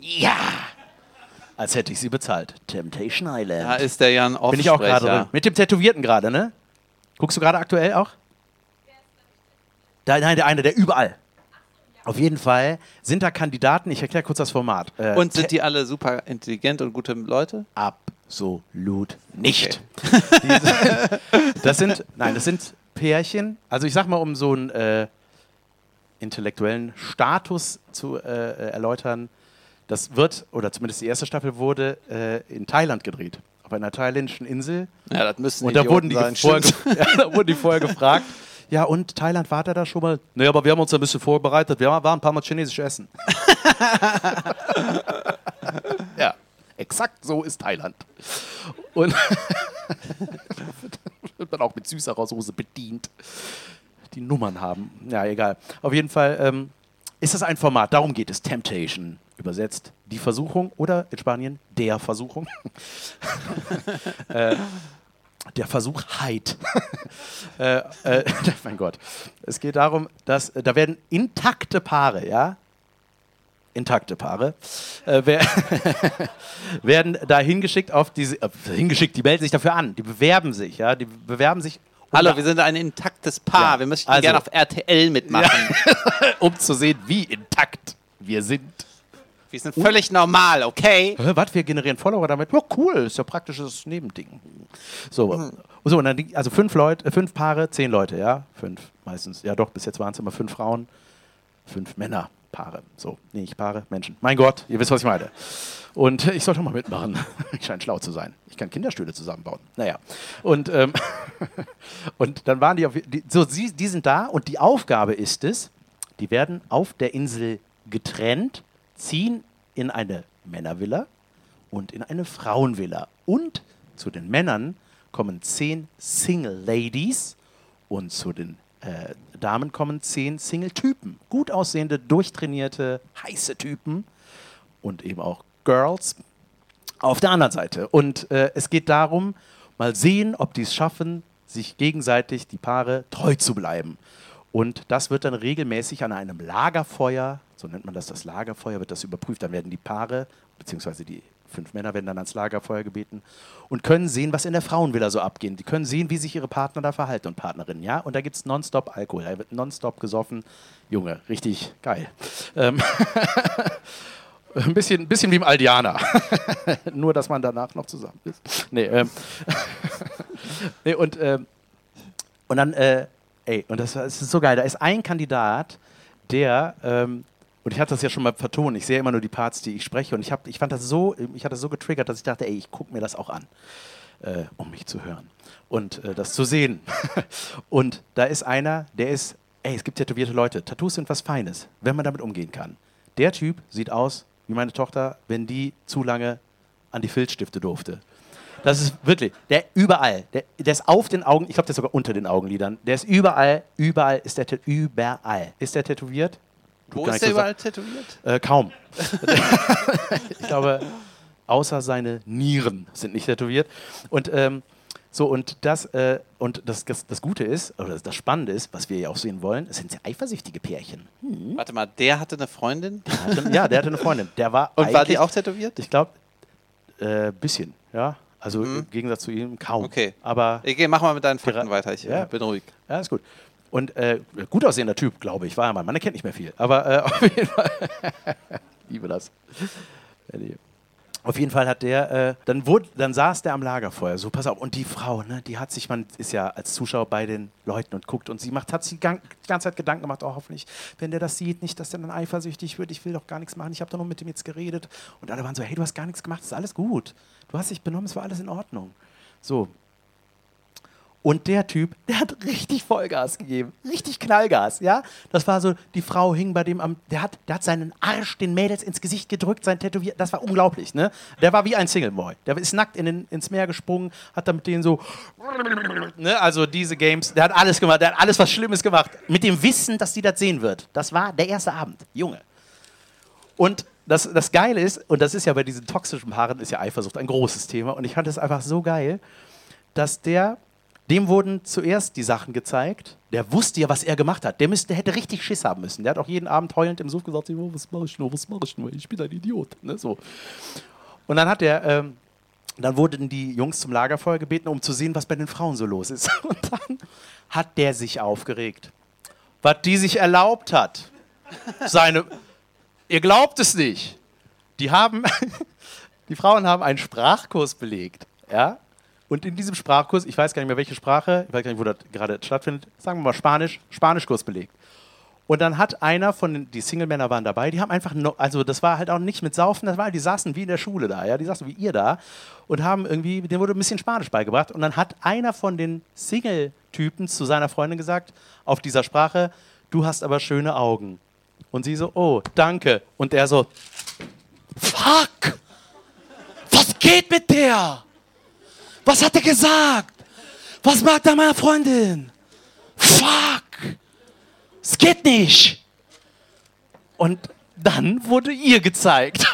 Ja. Als hätte ich sie bezahlt. Temptation Island.
Da ist der Jan
Bin ich auch gerade
Offsprecher.
drin. Mit dem Tätowierten gerade, ne? Guckst du gerade aktuell auch? Da, nein, der eine, der überall. Auf jeden Fall sind da Kandidaten, ich erkläre kurz das Format. Äh,
Und sind die alle super intelligent und gute Leute?
Absolut nicht. Diese, [LAUGHS] das sind, nein, das sind Pärchen. Also ich sag mal, um so einen äh, intellektuellen Status zu äh, erläutern, das wird, oder zumindest die erste Staffel wurde äh, in Thailand gedreht. Auf einer thailändischen Insel.
Ja, das müssen
Und da wurden, die vorher, [LAUGHS] ja, da wurden die vorher gefragt, Ja, und Thailand war da schon mal? Nee, aber wir haben uns ein bisschen vorbereitet. Wir waren ein paar Mal chinesisch essen. [LAUGHS] ja, exakt so ist Thailand. Und [LAUGHS] wird man auch mit süßerer Soße bedient. Die Nummern haben. Ja, egal. Auf jeden Fall ähm, ist das ein Format. Darum geht es. Temptation. Übersetzt die Versuchung oder in Spanien der Versuchung. [LAUGHS] äh, der Versuch Heid. [LAUGHS] äh, äh, [LAUGHS] mein Gott. Es geht darum, dass äh, da werden intakte Paare, ja, intakte Paare, äh, wer [LAUGHS] werden da hingeschickt auf diese, äh, hingeschickt, die melden sich dafür an, die bewerben sich, ja, die bewerben sich.
Hallo, wir sind ein intaktes Paar.
Ja,
Wir möchten
also-
gerne auf RTL mitmachen.
um zu sehen, wie intakt wir sind.
Wir sind völlig normal, okay?
Hä, was, wir generieren Follower damit? Ja, cool, ist ja praktisches Nebending. So, so und dann, die- also fünf Leute, fünf Paare, zehn Leute, ja, fünf meistens. Ja, doch, bis jetzt waren es immer fünf Frauen, fünf Männer, Paare. So, nee, nicht Paare, Menschen. Mein Gott, ihr wisst, was ich meine. Und ich sollte mal mitmachen. [LAUGHS] Ich scheine schlau zu sein. Ich kann Kinderstühle zusammenbauen. Naja. Und, ähm, [LAUGHS] und dann waren die, auf, die so, sie, die sind da und die Aufgabe ist es, die werden auf der Insel getrennt, ziehen in eine Männervilla und in eine Frauenvilla. Und zu den Männern kommen zehn Single Ladies und zu den äh, Damen kommen zehn Single-Typen. Gut aussehende, durchtrainierte, heiße Typen und eben auch Girls auf der anderen Seite. Und äh, es geht darum, mal sehen, ob die es schaffen, sich gegenseitig, die Paare, treu zu bleiben. Und das wird dann regelmäßig an einem Lagerfeuer, so nennt man das, das Lagerfeuer, wird das überprüft. Dann werden die Paare, beziehungsweise die fünf Männer werden dann ans Lagerfeuer gebeten und können sehen, was in der Frauenvilla so abgeht. Die können sehen, wie sich ihre Partner da verhalten und Partnerinnen. Ja? Und da gibt es nonstop Alkohol, da wird nonstop gesoffen. Junge, richtig geil. Ähm [LAUGHS] ein bisschen, ein bisschen wie im Aldiana. [LAUGHS] Nur, dass man danach noch zusammen ist. Nee, ähm. [LAUGHS] nee und, ähm, und dann, äh, ey, und das, das ist so geil. Da ist ein Kandidat, der, ähm, und ich hatte das ja schon mal vertont, ich sehe immer nur die Parts, die ich spreche, und ich, hab, ich fand das so, ich hatte das so getriggert, dass ich dachte, ey, ich gucke mir das auch an, äh, um mich zu hören und äh, das zu sehen. [LAUGHS] und da ist einer, der ist, ey, es gibt tätowierte Leute. Tattoos sind was Feines, wenn man damit umgehen kann. Der Typ sieht aus wie meine Tochter, wenn die zu lange an die Filzstifte durfte. Das ist wirklich, der überall, der, der ist auf den Augen, ich glaube, der ist sogar unter den Augenlidern. Der ist überall, überall ist der, überall. Ist der tätowiert?
Wo ist der
so
überall tätowiert?
Äh, kaum. [LAUGHS] ich glaube, außer seine Nieren sind nicht tätowiert. Und ähm, so, und das, äh, und das, das, das Gute ist, oder das Spannende ist, was wir ja auch sehen wollen, es sind sehr eifersüchtige Pärchen.
Warte mal, der hatte eine Freundin?
Der hatte, ja, der hatte eine Freundin. Der war
Und war die auch tätowiert?
Ich glaube, äh, bisschen, ja. Also im Gegensatz zu ihm kaum.
Okay.
Aber
Okay, mach mal mit deinen Fakten weiter. Ich
Ja.
äh, bin ruhig.
Ja, ist gut. Und äh, gut aussehender Typ, glaube ich, war er mal. Man erkennt nicht mehr viel. Aber äh, [LAUGHS] auf jeden Fall. Liebe das. Auf jeden Fall hat der, äh, dann, wurde, dann saß der am Lagerfeuer, so pass auf, und die Frau, ne, die hat sich, man ist ja als Zuschauer bei den Leuten und guckt und sie macht, hat sich die ganze Zeit Gedanken gemacht, oh hoffentlich, wenn der das sieht, nicht, dass der dann eifersüchtig wird, ich will doch gar nichts machen, ich habe doch nur mit dem jetzt geredet. Und alle waren so, hey, du hast gar nichts gemacht, es ist alles gut. Du hast dich benommen, es war alles in Ordnung. So, und der Typ, der hat richtig Vollgas gegeben. Richtig Knallgas, ja. Das war so, die Frau hing bei dem am, der hat, der hat seinen Arsch den Mädels ins Gesicht gedrückt, sein Tätowier, das war unglaublich, ne. Der war wie ein Singleboy. Der ist nackt in den, ins Meer gesprungen, hat da mit denen so, ne, also diese Games, der hat alles gemacht, der hat alles was Schlimmes gemacht. Mit dem Wissen, dass die das sehen wird. Das war der erste Abend, Junge. Und das, das Geile ist, und das ist ja bei diesen toxischen Paaren, ist ja Eifersucht ein großes Thema. Und ich fand es einfach so geil, dass der, dem wurden zuerst die Sachen gezeigt. Der wusste ja, was er gemacht hat. Der, müsste, der hätte richtig Schiss haben müssen. Der hat auch jeden Abend heulend im Suff gesagt, oh, was mache ich nur, was mache ich nur, ich bin ein Idiot. Ne, so. Und dann hat er, ähm, dann wurden die Jungs zum Lagerfeuer gebeten, um zu sehen, was bei den Frauen so los ist. [LAUGHS] Und dann hat der sich aufgeregt. Was die sich erlaubt hat. Seine, ihr glaubt es nicht. Die haben, [LAUGHS] die Frauen haben einen Sprachkurs belegt. Ja? Und in diesem Sprachkurs, ich weiß gar nicht mehr welche Sprache, ich weiß gar nicht, wo das gerade stattfindet, sagen wir mal Spanisch, Spanischkurs belegt. Und dann hat einer von den, die Single-Männer waren dabei, die haben einfach, no, also das war halt auch nicht mit Saufen, das war, die saßen wie in der Schule da, ja, die saßen wie ihr da und haben irgendwie, denen wurde ein bisschen Spanisch beigebracht. Und dann hat einer von den Typen zu seiner Freundin gesagt, auf dieser Sprache, du hast aber schöne Augen. Und sie so, oh, danke. Und er so, fuck, was geht mit der? Was hat er gesagt? Was macht er meiner Freundin? Fuck, es geht nicht. Und dann wurde ihr gezeigt,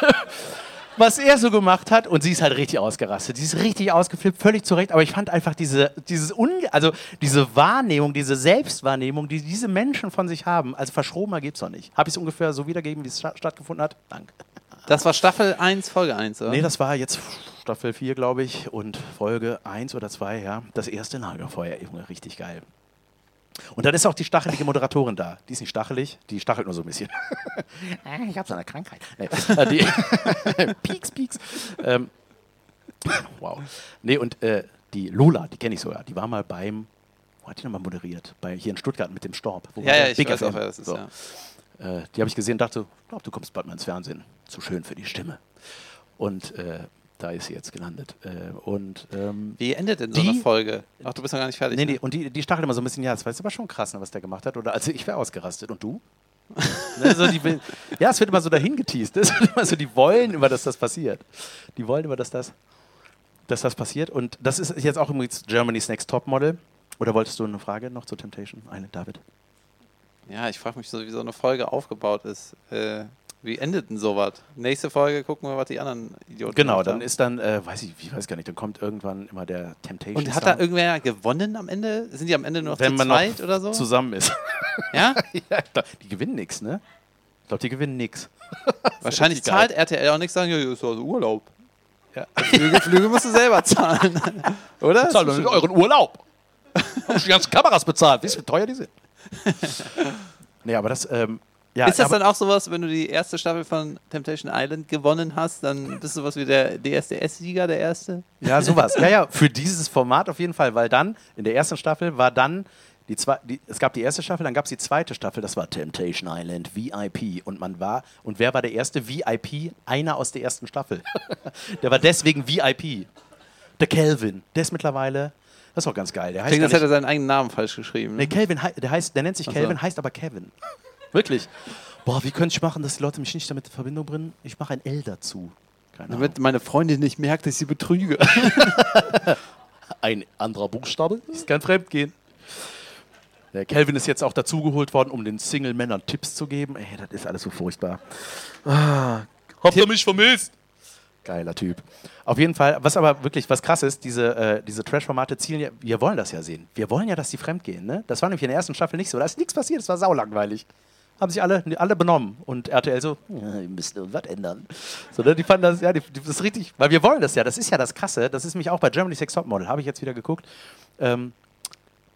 [LAUGHS] was er so gemacht hat. Und sie ist halt richtig ausgerastet. Sie ist richtig ausgeflippt, völlig zurecht. Aber ich fand einfach diese, dieses Unge also diese Wahrnehmung, diese Selbstwahrnehmung, die diese Menschen von sich haben, also verschrobener geht es doch nicht. Habe ich es ungefähr so wiedergegeben, wie es sta stattgefunden hat? Danke.
Das war Staffel 1, Folge 1, oder?
Nee, das war jetzt Staffel 4, glaube ich, und Folge 1 oder 2, ja. Das erste Lagerfeuer, Junge, richtig geil. Und dann ist auch die stachelige Moderatorin da. Die ist nicht stachelig, die stachelt nur so ein bisschen. [LAUGHS] ich habe so eine Krankheit. Nee, [LAUGHS] äh, die [LAUGHS] pieks, pieks. Ähm, wow. Nee, und äh, die Lola, die kenne ich sogar, die war mal beim, wo hat die nochmal moderiert? Bei, hier in Stuttgart mit dem Storb. Wo
ja, ja, ich
Big
weiß
FM.
auch, wer das ist,
So.
ja.
Äh, die habe ich gesehen und dachte, ich glaube, du kommst bald mal ins Fernsehen. Zu schön für die Stimme. Und äh, da ist sie jetzt gelandet. Äh, und ähm,
Wie endet denn so
Die-
eine Folge? Ach, du bist noch gar nicht fertig.
Nee,
ne?
nee, und die, die stachelt immer so ein bisschen, ja, das war jetzt aber schon krass, ne, was der gemacht hat. Oder also ich wäre ausgerastet. Und du? [LAUGHS] ne, so die, ja, es wird immer so dahin geteased. Es wird immer so, die wollen immer, dass das passiert. Die wollen immer, dass das, dass das passiert. Und das ist jetzt auch übrigens Germany's Next Top Model. Oder wolltest du eine Frage noch zu Temptation Island, David?
Ja, ich frage mich so, wie so eine Folge aufgebaut ist. Äh, wie endet denn sowas? Nächste Folge gucken wir, was die anderen Idioten
Genau, dann
haben.
ist dann, äh, weiß ich, ich weiß gar nicht, dann kommt irgendwann immer der Temptation
Und hat da irgendwer gewonnen am Ende? Sind die am Ende nur noch
wenn
zu
man
zweit oder so?
zusammen ist. [LAUGHS]
Ja? [LAUGHS]
ja, ich glaub, die gewinnen nichts, ne? Ich glaube, die gewinnen nichts. [LAUGHS]
Wahrscheinlich zahlt RTL auch nichts, sagen, ja, ist also Urlaub.
Ja.
Flüge, Flüge musst du selber zahlen. Oder?
Zahlt euren Urlaub. Haben die ganzen Kameras bezahlt. Wisst ihr, wie teuer die sind? [LAUGHS] nee, aber das, ähm, ja.
ist das dann auch sowas, wenn du die erste Staffel von Temptation Island gewonnen hast, dann bist du was wie der DSDS-Sieger, der erste?
Ja, sowas. Ja, ja, [LAUGHS] für dieses Format auf jeden Fall, weil dann, in der ersten Staffel war dann, die zwei, die, es gab die erste Staffel, dann gab es die zweite Staffel, das war Temptation Island VIP. Und man war, und wer war der erste VIP? Einer aus der ersten Staffel. [LAUGHS] der war deswegen VIP. Der Kelvin. Der ist mittlerweile, das ist auch ganz geil. Der heißt
Klingt, als hätte er seinen eigenen Namen falsch geschrieben.
nee,
Ne?
Kelvin, der, heißt, der nennt sich
Ach so.
Kelvin, heißt aber Kevin. Wirklich. Boah, wie könnte ich machen, dass die Leute mich nicht damit in Verbindung bringen? Ich mache ein L dazu. Keine Ahnung.
Damit meine Freundin nicht merkt, dass ich sie betrüge. [LAUGHS]
ein anderer Buchstabe. Das ist kein Fremdgehen. Der Kelvin ist jetzt auch dazugeholt worden, um den Single-Männern Tipps zu geben. Ey, das ist alles so furchtbar. Ah, habt ihr mich vermisst? Geiler Typ. Auf jeden Fall, was aber wirklich was krass ist, diese, äh, diese Trash-Formate zielen ja, wir wollen das ja sehen. Wir wollen ja, dass die fremdgehen. Ne? Das war nämlich in der ersten Staffel nicht so. Da ist nichts passiert, es war saulangweilig. Haben sich alle, alle benommen. Und RTL so, ja, ihr müsst was ändern. So, ne? Die fanden das, ja, die, die, das ist richtig, weil wir wollen das ja. Das ist ja das Krasse. Das ist mich auch bei Germany's Sex Topmodel, habe ich jetzt wieder geguckt. Ähm,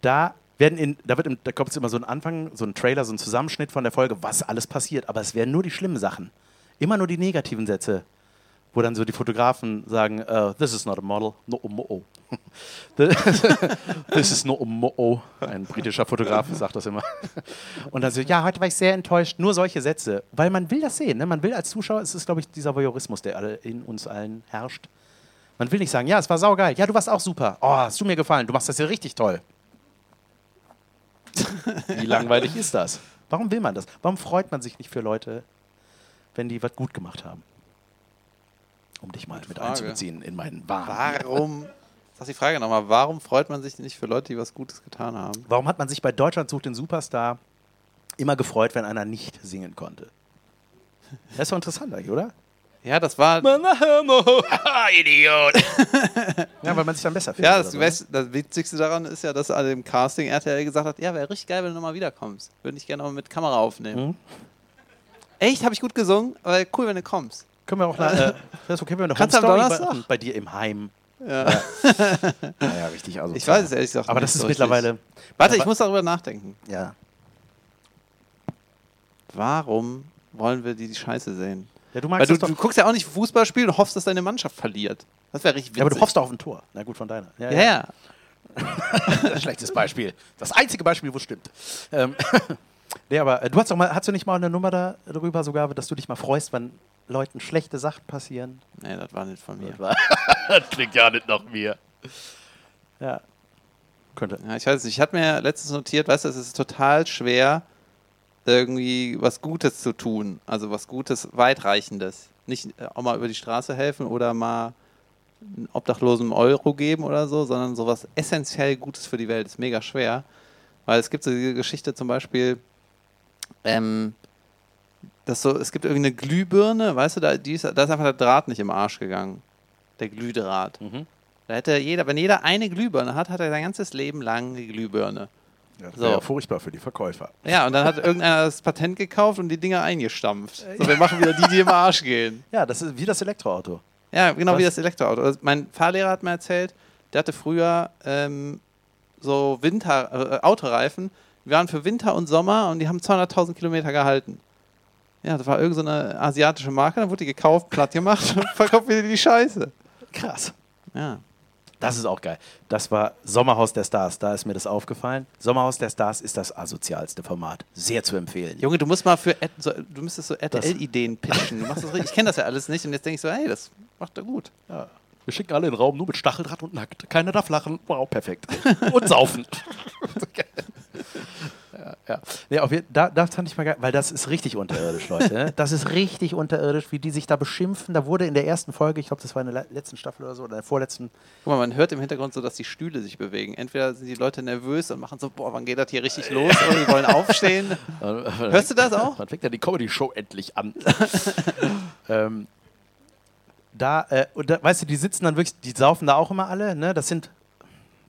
da werden in, da wird im, da kommt immer so ein Anfang, so ein Trailer, so ein Zusammenschnitt von der Folge, was alles passiert. Aber es werden nur die schlimmen Sachen. Immer nur die negativen Sätze, wo dann so die Fotografen sagen, uh, this is not a model, no mo [LAUGHS] [LAUGHS] This is no mo Ein britischer Fotograf sagt das immer. [LAUGHS] Und dann so, ja, heute war ich sehr enttäuscht. Nur solche Sätze, weil man will das sehen. Ne? Man will als Zuschauer, es ist, glaube ich, dieser Voyeurismus, der in uns allen herrscht. Man will nicht sagen, ja, es war saugeil. Ja, du warst auch super. Oh, hast du mir gefallen. Du machst das ja richtig toll. Wie langweilig ist das? Warum will man das? Warum freut man sich nicht für Leute, wenn die was gut gemacht haben? Um dich mal mit
Frage.
einzubeziehen in meinen Wahn.
Warum? Sag die Frage nochmal, warum freut man sich nicht für Leute, die was Gutes getan haben?
Warum hat man sich bei Deutschland sucht den Superstar immer gefreut, wenn einer nicht singen konnte? Das ist doch interessant eigentlich, oder?
Ja, das war. [LAUGHS]
Idiot! ja, weil man sich dann besser fühlt.
Ja, das,
so?
Best- das Witzigste daran ist ja, dass an dem Casting RTL gesagt hat: Ja, wäre richtig geil, wenn du nochmal wiederkommst. Würde ich gerne mal mit Kamera aufnehmen.
Mhm.
Echt? Habe ich gut gesungen? Aber cool, wenn du kommst.
Können wir auch eine, äh, [LAUGHS] das ist okay, wenn wir eine
Kannst du am
Homestory
Donnerstag?
bei, bei dir im Heim.
Ja. [LAUGHS]
Naja, richtig. Also
Ich weiß es ehrlich gesagt
Aber
nicht
das ist
so
mittlerweile.
richtig. Warte, ich muss darüber nachdenken.
Ja.
Warum wollen wir die, die Scheiße sehen?
ja, du
Weil du, du guckst ja auch nicht Fußball spielen und hoffst, dass deine Mannschaft verliert. Das wäre richtig witzig.
Ja, aber du hoffst doch auf ein Tor. Na gut, von deiner.
Ja, ja. [LAUGHS]
Schlechtes Beispiel. Das einzige Beispiel, wo es stimmt. Ähm, nee, aber äh, du hast doch mal, hast du nicht mal eine Nummer da, darüber sogar, dass du dich mal freust, wenn Leuten schlechte Sachen passieren?
Nee, das war nicht von mir.
Das, war, [LAUGHS] das klingt ja nicht nach mir. Ja. Könnte.
Ja, ich weiß nicht. Ich hatte mir letztens notiert, weißt du, es ist total schwer, irgendwie was Gutes zu tun. Also was Gutes, weitreichendes. Nicht äh, auch mal über die Straße helfen oder mal einen Obdachlosen einen Euro geben oder so, sondern sowas essentiell Gutes für die Welt ist mega schwer. Weil es gibt so diese Geschichte zum Beispiel, ähm, dass so, es gibt irgendwie eine Glühbirne, weißt du, da, die ist, da ist einfach der Draht nicht im Arsch gegangen. Der Glühdraht.
Mhm.
Da hätte jeder, wenn jeder eine Glühbirne hat, hat er sein ganzes Leben lang die Glühbirne.
Ja, das
So.
wäre ja furchtbar für die Verkäufer.
Ja, und dann hat irgendeiner das Patent gekauft und die Dinger eingestampft. So, wir machen wieder die, die im Arsch gehen.
Ja, das ist wie das Elektroauto.
Ja, genau wie
Was?
das Elektroauto. Also mein Fahrlehrer hat mir erzählt, der hatte früher ähm, so Winter, äh, Autoreifen, die waren für Winter und Sommer und die haben 200.000 Kilometer gehalten. Ja, das war irgendeine so eine asiatische Marke, dann wurde die gekauft, platt gemacht und [LAUGHS] verkauft wieder die Scheiße.
Krass.
Ja.
Das ist auch geil. Das war Sommerhaus der Stars. Da ist mir das aufgefallen. Sommerhaus der Stars ist das asozialste Format. Sehr zu empfehlen.
Junge, du musst mal für, Ad- so, du müsstest so RTL-Ideen pitchen. Du machst das richtig. Ich kenne das ja alles nicht und jetzt denke ich so, hey, das macht er gut.
Ja. Wir schicken alle in den Raum nur mit Stacheldraht und nackt. Keiner darf lachen. Wow, perfekt. Und saufen. [LAUGHS] [LAUGHS] ja. Nee, auf, da, das fand ich mal geil, weil das ist richtig unterirdisch, Leute. ne? Das ist richtig unterirdisch, wie die sich da beschimpfen. Da wurde in der ersten Folge, ich glaube, das war in der le- letzten Staffel oder so, oder in der vorletzten,
Guck mal, man hört im Hintergrund so, dass die Stühle sich bewegen. Entweder sind die Leute nervös und machen so, boah, wann geht das hier richtig los? Oder die wollen aufstehen. [LAUGHS] Hörst du das auch?
Wann fängt ja die Comedy-Show endlich an? [LAUGHS] ähm, da, äh, und da, weißt du, die sitzen dann wirklich, die saufen da auch immer alle, ne? Das sind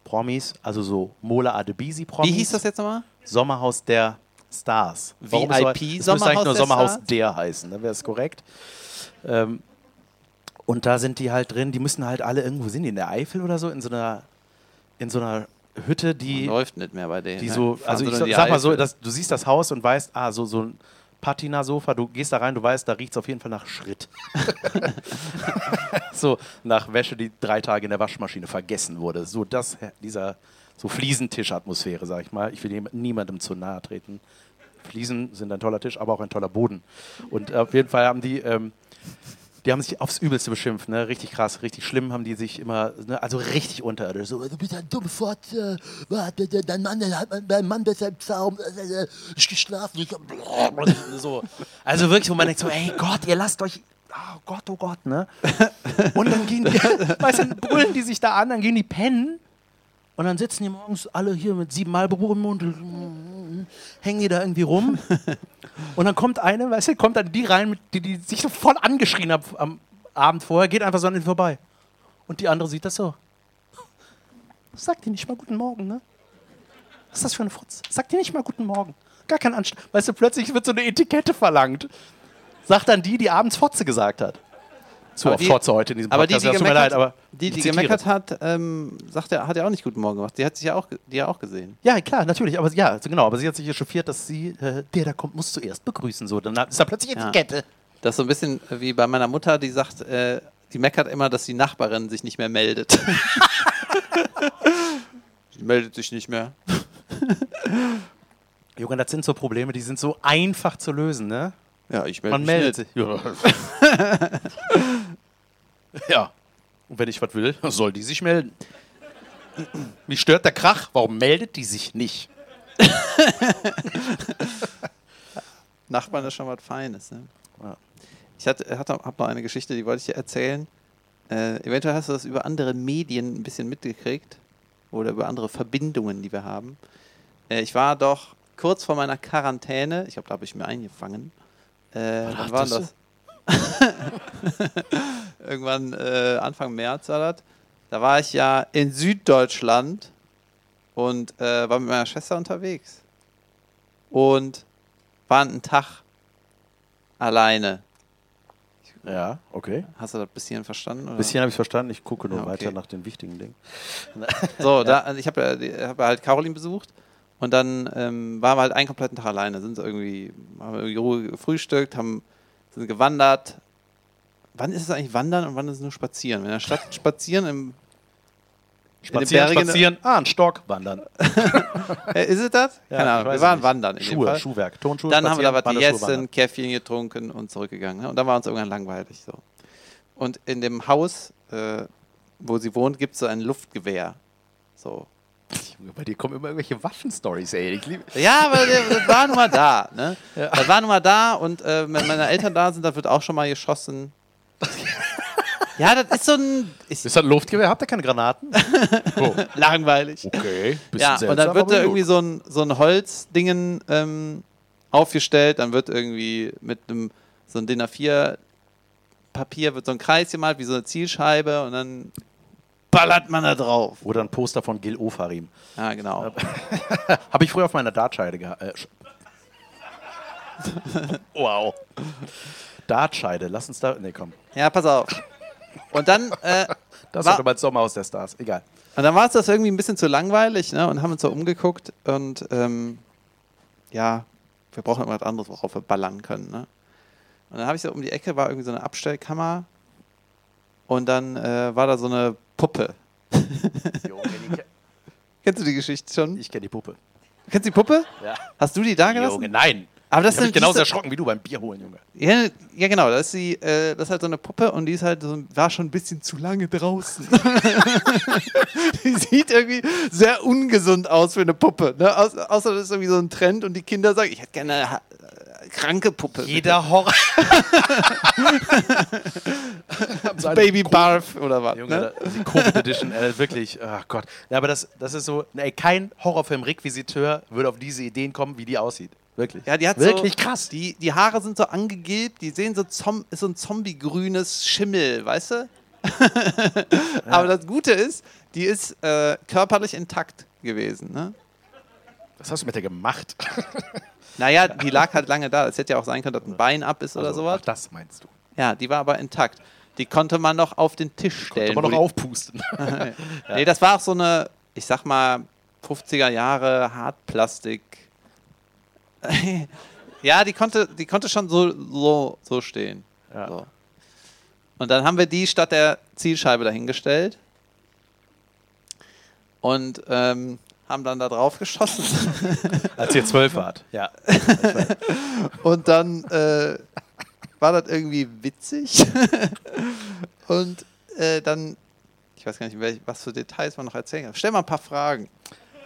Promis, also so Mola Adebisi-Promis.
Wie hieß das jetzt nochmal?
Sommerhaus der Stars.
VIP
soll- es müsste eigentlich
Sommerhaus
nur
der
Sommerhaus
Stars?
der heißen, dann wäre es korrekt. Ähm, und da sind die halt drin, die müssen halt alle irgendwo, sind die in der Eifel oder so, in so einer, in so einer Hütte, die,
Läuft nicht mehr bei denen.
die
ne?
so,
Fahren
also ich sag, sag mal so, dass, du siehst das Haus und weißt, ah, so, so ein Patina-Sofa, du gehst da rein, du weißt, da riecht es auf jeden Fall nach Schritt. [LAUGHS] [LAUGHS] so nach Wäsche, die drei Tage in der Waschmaschine vergessen wurde. So das, dieser so Fliesentisch-Atmosphäre, sag ich mal. Ich will niemandem zu nahe treten. Fliesen sind ein toller Tisch, aber auch ein toller Boden. Und auf jeden Fall haben die, ähm, die haben sich aufs Übelste beschimpft, ne? Richtig krass, richtig schlimm haben die sich immer, ne? also richtig unterirdisch. So,
Du bist ein dumme Fotze. Dein Mann, hat dein Mann im Zaum. äh, Ich geschlafen. Ich [LAUGHS]
so. Also wirklich, wo man denkt so, ey Gott, ihr lasst euch, oh Gott, oh Gott, ne? Und dann gehen die, [LAUGHS] weißt du, dann brüllen die sich da an, dann gehen die pennen und dann sitzen die morgens alle hier mit sieben Marlboro im Mund, hängen die da irgendwie rum [LAUGHS] und dann kommt eine, weißt du, kommt dann die rein, die, die sich so voll angeschrien hat am Abend vorher, geht einfach so an ihnen vorbei. Und die andere sieht das so. Sagt die nicht mal guten Morgen, ne? Was ist das für eine Fotze? Sagt die nicht mal guten Morgen. Gar kein Anstand. Weißt du, plötzlich wird so eine Etikette verlangt. Sagt dann die, die abends Fotze gesagt hat. Zu
Aber
oft
die-
Fotze heute in diesem
aber die,
Podcast.
die
mir leid,
gemeckert,
aber
die, die gemeckert hat, ähm, sagt er, hat ja auch nicht guten Morgen gemacht. Die hat sich ja auch, die ja auch gesehen.
Ja, klar, natürlich. Aber ja, also genau. Aber sie hat sich echauffiert, dass sie, äh, der da kommt, muss zuerst begrüßen. So, dann ist da plötzlich
Ja.
Etikette.
Das ist so ein bisschen wie bei meiner Mutter, die sagt, äh, die meckert immer, dass die Nachbarin sich nicht mehr meldet. [LAUGHS] Sie meldet sich nicht mehr. [LAUGHS]
Junge, das sind so Probleme, die sind so einfach zu lösen, ne?
Ja, ich melde
Man
mich
meldet
nicht.
sich. Ja. [LAUGHS] ja. Und wenn ich was will, [LAUGHS] soll die sich melden. Mich stört der Krach. Warum meldet die sich nicht? [LAUGHS]
Nachbarn ist schon was Feines. Ne?
Ja.
Ich hatte, hatte, habe noch eine Geschichte, die wollte ich dir erzählen. Äh, eventuell hast du das über andere Medien ein bisschen mitgekriegt oder über andere Verbindungen, die wir haben. Äh, ich war doch kurz vor meiner Quarantäne, ich glaube, da habe ich mir eingefangen. Äh, wann war
dachtest
das? [LAUGHS] Irgendwann äh, Anfang März war das. Da war ich ja in Süddeutschland und äh, war mit meiner Schwester unterwegs. Und war einen Tag alleine.
Ja, okay.
Hast du das bis hierhin verstanden? Oder?
Bis hierhin habe ich verstanden. Ich gucke nur
Ja, okay.
weiter nach den wichtigen Dingen. [LAUGHS] [LAUGHS]
So, da, also ich habe ja, hab ja halt Caroline besucht und dann ähm, waren wir halt einen kompletten Tag alleine. Sind irgendwie, haben irgendwie Ruhe gefrühstückt, haben, sind gewandert. Wann ist es eigentlich Wandern und wann ist es nur Spazieren? In der Stadt spazieren, im,
Spazieren,
Bergen-
spazieren. Ah, ein Stock, wandern. [LAUGHS]
äh, ist es das?
Ja,
Keine Ahnung, wir waren
nicht.
wandern
Schuhe. Schuhwerk, Tonschuhe.
Dann haben wir da was gegessen, Käffchen getrunken und zurückgegangen. Ne? Und dann war uns irgendwann langweilig. So. Und in dem Haus, äh, wo sie wohnt, gibt es so ein Luftgewehr. So.
Junge, bei dir kommen immer irgendwelche Waffenstories, ey.
Ja, aber das war nun mal da. Ne? Das war nun mal da und äh, wenn meine Eltern da sind, dann wird auch schon mal geschossen. [LAUGHS] Ja, das ist so ein. Ist
Ist das ein Luftgewehr? Habt ihr keine Granaten? [LAUGHS] Oh,
langweilig.
okay. Bisschen
Ja, und dann
seltsam,
wird da irgendwie so ein, so ein Holzdingen ähm, aufgestellt, dann wird irgendwie mit einem so ein DIN A4 Papier wird so ein Kreis gemalt, wie so eine Zielscheibe und dann ballert man da drauf.
Oder ein Poster von Gil Ofarim.
Ja, genau. [LAUGHS]
Habe ich früher auf meiner Dartscheide gehabt. Äh, [LAUGHS] wow. Dartscheide, lass uns da. Nee, komm.
Ja, pass auf. Und dann, äh, [LAUGHS]
Das
War-
war aber Sommerhaus der Stars. Egal.
und dann war es das irgendwie ein bisschen zu langweilig ne? und haben uns so umgeguckt und ähm, ja, wir brauchen irgendwas anderes, worauf wir ballern können. Ne? Und dann habe ich so um die Ecke, war irgendwie so eine Abstellkammer und dann äh, war da so eine Puppe. Kennst du die Geschichte schon?
Ich kenne die Puppe.
Kennst du die Puppe?
Ja.
Hast du die da gelassen?
Junge, nein.
Aber das
mich genauso erschrocken wie du beim Bier holen, Junge.
Ja, ja, genau. Das ist, die, äh, das ist halt so eine Puppe und die ist halt so, war schon ein bisschen zu lange draußen. [LAUGHS] die sieht irgendwie sehr ungesund aus für eine Puppe. Ne? Au außer das ist irgendwie so ein Trend und die Kinder sagen, ich hätte gerne kranke Puppe.
Jeder Horror. [LAUGHS]
Baby Barf oder was.
Junge,
Ne?
die Covid Edition, äh, wirklich, ach Gott. Ja, aber das, das ist so, ey, kein Horrorfilm-Requisiteur würde auf diese Ideen kommen, wie die aussieht. Wirklich.
Ja, die hat
Wirklich
so,
krass.
Die, die Haare sind so angegilbt, die sehen so, Zom ist so ein zombie-grünes Schimmel, weißt du? [LAUGHS] Aber das Gute ist, die ist äh, körperlich intakt gewesen. Ne?
Was hast du mit der gemacht? [LAUGHS]
Naja, die lag halt lange da. Es hätte ja auch sein können, dass ein Bein ab ist oder
Also,
sowas.
Ach, das meinst du.
Ja, die war aber intakt. Die konnte man noch auf den Tisch stellen.
Kann man noch aufpusten. [LAUGHS]
Nee, das war auch so eine, ich sag mal, 50er Jahre Hartplastik. [LAUGHS] ja, die konnte, die konnte schon so, so, so stehen.
Ja.
So. Und dann haben wir die statt der Zielscheibe dahingestellt und ähm, haben dann da drauf geschossen. [LAUGHS]
Als ihr zwölf wart. Ja. [LAUGHS]
Und dann äh, war das irgendwie witzig. [LAUGHS] und äh, dann, ich weiß gar nicht, welch, was für Details man noch erzählen kann. Stell mal ein paar Fragen.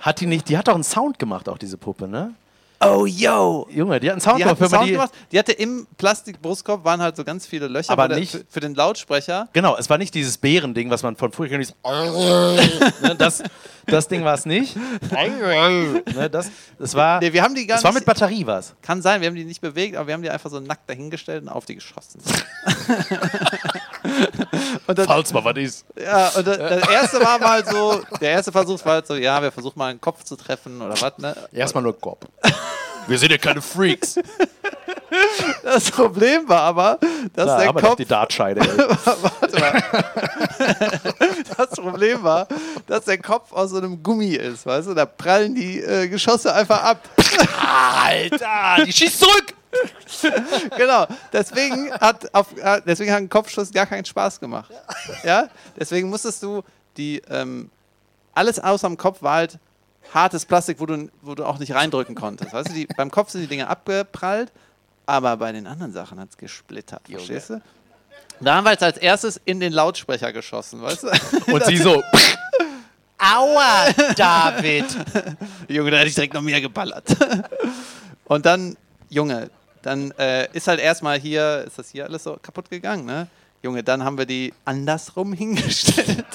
Hat die nicht, die hat doch einen Sound gemacht, auch diese Puppe, ne?
Oh, yo!
Junge, die hat einen Sound
Die hat einen Sound
die,
gemacht. Die hatte im Plastikbrustkorb waren halt so ganz viele Löcher
Aber
für, den-
nicht-
für, für den Lautsprecher.
Genau, es war nicht dieses Bärending, was man von früher kennt. [LAUGHS] ne, das, das Ding war es nicht. ne, das, das war,
Nee, wir haben die gar
das war mit Batterie was.
Kann sein, wir haben die nicht bewegt, aber wir haben die einfach so nackt dahingestellt und auf die geschossen. [LAUGHS] und dann,
Falls mal was ist.
ja, und das, das erste war mal so, der erste Versuch war halt so, ja, wir versuchen mal einen Kopf zu treffen oder was, ne?
Erstmal nur Kopf. Wir sind ja keine Freaks.
Das Problem war aber, dass
Da
der
haben wir
Kopf
die Dartscheide. ey. [LAUGHS]
Das Problem war, dass der Kopf aus so einem Gummi ist, weißt du? Da prallen die äh, Geschosse einfach ab.
Alter, die schießt zurück.
Genau. Deswegen hat, auf, äh, deswegen hat ein Kopfschuss gar keinen Spaß gemacht. Ja? Deswegen musstest du die, ähm, alles außer dem Kopf war halt hartes Plastik, wo du, wo du auch nicht reindrücken konntest. Weißt du, die, beim Kopf sind die Dinge abgeprallt, aber bei den anderen Sachen hat es gesplittert. Verstehst du? Da haben wir jetzt als erstes in den Lautsprecher geschossen, weißt du? [LAUGHS]
Und sie so. [LAUGHS] Aua, David.
Junge, da hätte ich direkt noch mehr geballert. Und dann, Junge, dann äh, ist halt erstmal hier, ist das hier alles so kaputt gegangen, ne? Junge, dann haben wir die andersrum [LAUGHS] hingestellt.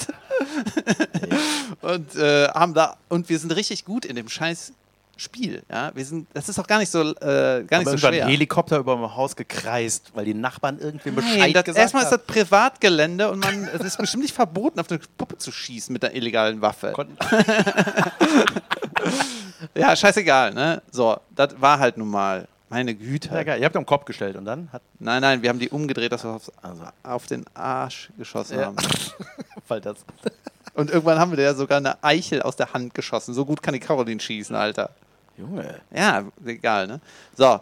und äh, haben da, und wir sind richtig gut in dem scheiß Spiel, ja? Wir sind, das ist doch gar nicht so, äh, gar nicht so schwer.
ein Helikopter über dem Haus gekreist, weil die Nachbarn irgendwie
Nein,
Bescheid
das,
gesagt
erstmal ist das Privatgelände und man, es ist bestimmt nicht verboten, auf eine Puppe zu schießen mit der illegalen Waffe. [LAUGHS] Ja, scheißegal, ne? So, das war halt nun mal. Meine Güte.
Ja, geil. Ihr habt am Kopf gestellt und dann hat,
Nein, nein, wir haben die umgedreht, dass wir aufs,
Also.
auf den Arsch geschossen
Ja.
haben. [LAUGHS]
weil das.
Und irgendwann haben wir der sogar eine Eichel aus der Hand geschossen. So gut kann die Caroline schießen, Alter.
Junge.
Ja, egal, ne? So.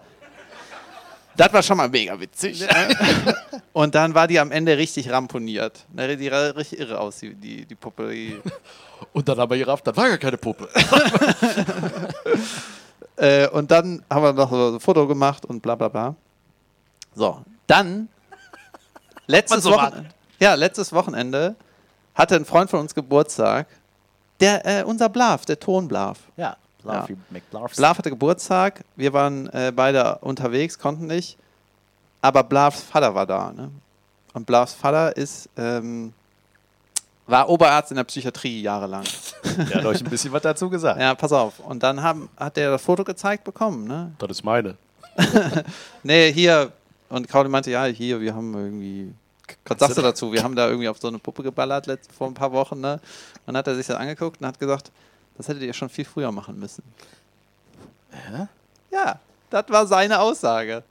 Das war schon mal mega witzig. ne? [LAUGHS] Und dann war die am Ende richtig ramponiert. Ne, Die sah richtig irre aus, die, die, die Puppe. [LAUGHS]
Und dann haben wir gerafft, das war gar keine Puppe.
Äh, und dann haben wir noch so ein Foto gemacht und bla bla bla. So, dann [LAUGHS] letztes,
so
Wochen ja, letztes Wochenende hatte ein Freund von uns Geburtstag. Der, äh, unser Bluff, der Tonbluff.
Ja,
Ja.
Bluffy McBluffs.
Bluff hatte Geburtstag, wir waren äh, beide unterwegs, konnten nicht. Aber Bluffs Vater war da. Ne? Und Bluffs Vater ist, ähm, war Oberarzt in der Psychiatrie jahrelang.
Der hat euch ein bisschen was dazu gesagt.
Ja, pass auf. Und dann haben, hat der das Foto gezeigt bekommen. Ne?
Das ist meine. [LAUGHS]
Nee, hier. Und Kauli meinte, ja, hier, wir haben irgendwie. Was sagst du dazu? Wir haben da irgendwie auf so eine Puppe geballert vor ein paar Wochen. Ne? Dann hat er sich das angeguckt und hat gesagt, das hättet ihr schon viel früher machen müssen.
Hä?
Ja, das war seine Aussage.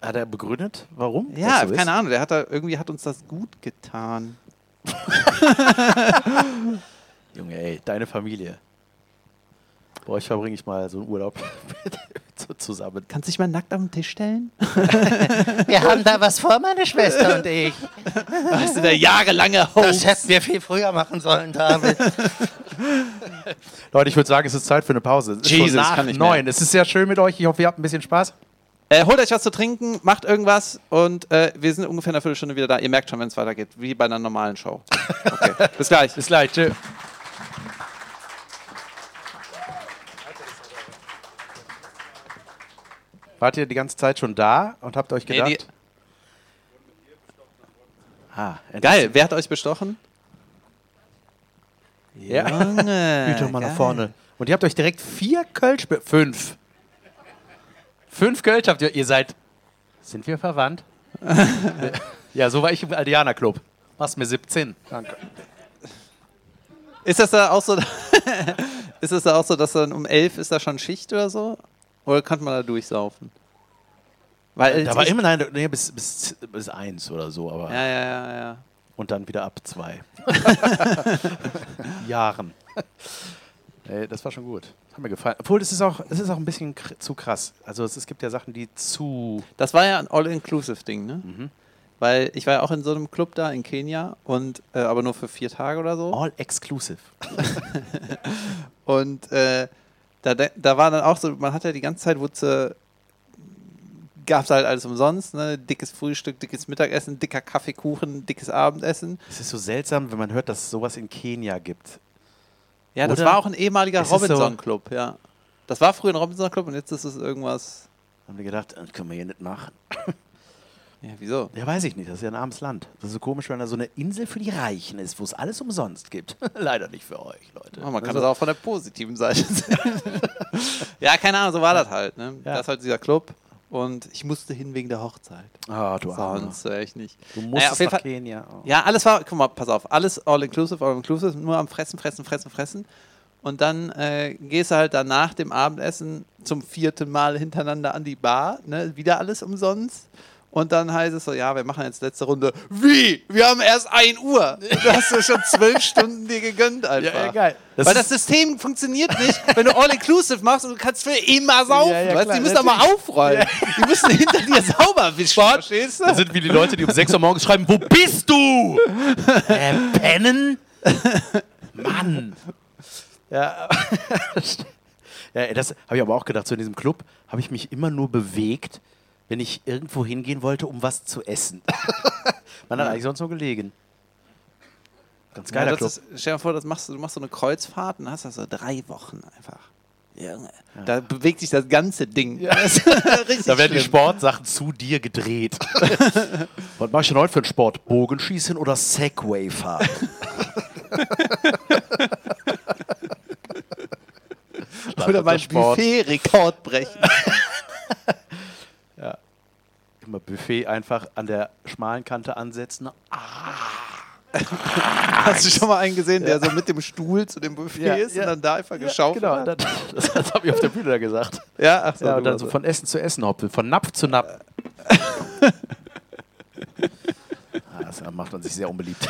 Hat er begründet, warum?
Ja, keine Ahnung. Der hat da irgendwie hat uns das gut getan.
Ist? [LAUGHS] Junge, ey, deine Familie. Bei euch verbringe ich mal so einen Urlaub [LAUGHS] zusammen.
Kannst du dich mal nackt auf den Tisch stellen? [LAUGHS]
Wir haben da was vor, meine Schwester und ich.
Hast du der jahrelange
Das hätten wir viel früher machen sollen, David.
Leute, ich würde sagen, es ist Zeit für eine Pause. Es ist
Jesus,
schon nach
kann mehr.
neun. Es ist sehr schön mit euch. Ich hoffe, ihr habt ein bisschen Spaß.
Äh, holt euch was zu trinken, macht irgendwas und äh, wir sind ungefähr in einer Viertelstunde wieder da. Ihr merkt schon, wenn es weitergeht, wie bei einer normalen Show. Okay, [LAUGHS] bis gleich.
Bis gleich. Tschö. Wart ihr die ganze Zeit schon da und habt euch
Nee,
gedacht?
die,
ah,
geil, wer hat euch bestochen?
Ja.
Junge,
Geht doch mal nach vorne. Und ihr habt euch direkt vier Kölsch... Fünf. Fünf Kölsch habt ihr... Ihr seid... Sind wir verwandt? [LAUGHS] ja, so war ich im Aldianer Club. Machst mir 17. Danke.
Ist das da auch so, [LAUGHS] ist das da auch so, dass dann um elf ist da schon Schicht oder so? Oder kann man da durchsaufen? Weil
Da war immer nein, nee, bis, bis, bis eins oder so, aber
Ja, ja, ja, ja.
und dann wieder ab zwei [LAUGHS] Jahren. Das war schon gut. Hat mir gefallen. Obwohl, es ist auch, es ist auch ein bisschen zu krass. Also es, es gibt ja Sachen, die zu.
Das war ja ein All-Inclusive-Ding, ne?
Mhm.
Weil ich war ja auch in so einem Club da in Kenia und äh, aber nur für vier Tage oder so.
All exclusive. [LAUGHS]
Und äh, da, da war dann auch so, man hat ja die ganze Zeit, wurde gab es halt alles umsonst, ne? Dickes Frühstück, dickes Mittagessen, dicker Kaffeekuchen, dickes Abendessen.
Es ist so seltsam, wenn man hört, dass es sowas in Kenia gibt.
Ja, das
Oder?
war auch ein ehemaliger
ist so-
Robinson-Club, ja. Das war früher ein Robinson-Club und jetzt ist es irgendwas.
Haben wir gedacht, das können wir hier nicht machen. [LAUGHS]
Ja, wieso?
Ja, weiß ich nicht. Das ist ja ein armes Land. Das ist so komisch, wenn da so eine Insel für die Reichen ist, wo es alles umsonst gibt. [LAUGHS] Leider nicht für euch, Leute.
Oh, man kann
Also-
das auch von der positiven Seite [LAUGHS] sehen. ja, keine Ahnung, so war das halt. Ne?
Ja.
Das ist halt dieser Club. Und ich musste hin wegen der Hochzeit.
Ah, du.
Sonst wäre ich nicht.
Du
Naja,
musst nach
Fall-
Kenia. Oh.
Ja, alles war, guck mal, pass auf, alles all inclusive, all inclusive, nur am Fressen, Fressen, Fressen, Fressen. Und dann äh, gehst du halt dann nach dem Abendessen zum vierten Mal hintereinander an die Bar, ne? wieder alles umsonst. Und dann heißt es so, ja, wir machen jetzt letzte Runde. Wie? Wir haben erst 1 Uhr. Du hast ja schon zwölf Stunden dir gegönnt einfach.
Ja, ja, geil. Das
Weil das System funktioniert nicht, wenn du All-Inclusive machst und du kannst für immer saufen.
Ja, ja,
weißt?
klar,
die müssen doch mal aufräumen. Die müssen hinter dir sauber wischen. Verstehst du?
Das sind wie die Leute, die um 6 Uhr morgens schreiben, wo bist du? äh, pennen? Mann. Ja, [LAUGHS] ja das habe ich aber auch gedacht. So in diesem Club habe ich mich immer nur bewegt, wenn ich irgendwo hingehen wollte, um was zu essen. [LAUGHS] Man hat eigentlich sonst nur gelegen. Ganz geiler
Ja,
Club.
das ist, stell dir vor, das machst du, machst so eine Kreuzfahrt und hast das so drei Wochen einfach. Junge, Da bewegt sich das ganze Ding. [LAUGHS] Das ist [LAUGHS] richtig
Da werden die. Sportsachen zu dir gedreht. Was machst du denn heute für einen Sport? Bogenschießen oder Segway fahren?
Oder mein. Buffet-Rekord brechen.
Immer Buffet einfach an der schmalen Kante ansetzen.
Hast du schon mal einen gesehen, der so mit dem Stuhl zu dem Buffet
Ja,
ist
ja.
und dann da einfach geschaufelt
genau,
hat?
das, das habe ich auf der Bühne da gesagt.
Ja, ach so.
Ja, und dann so von Essen zu Essen hoppeln, von Napf zu Napf. [LAUGHS] ah, das macht man sich sehr unbeliebt.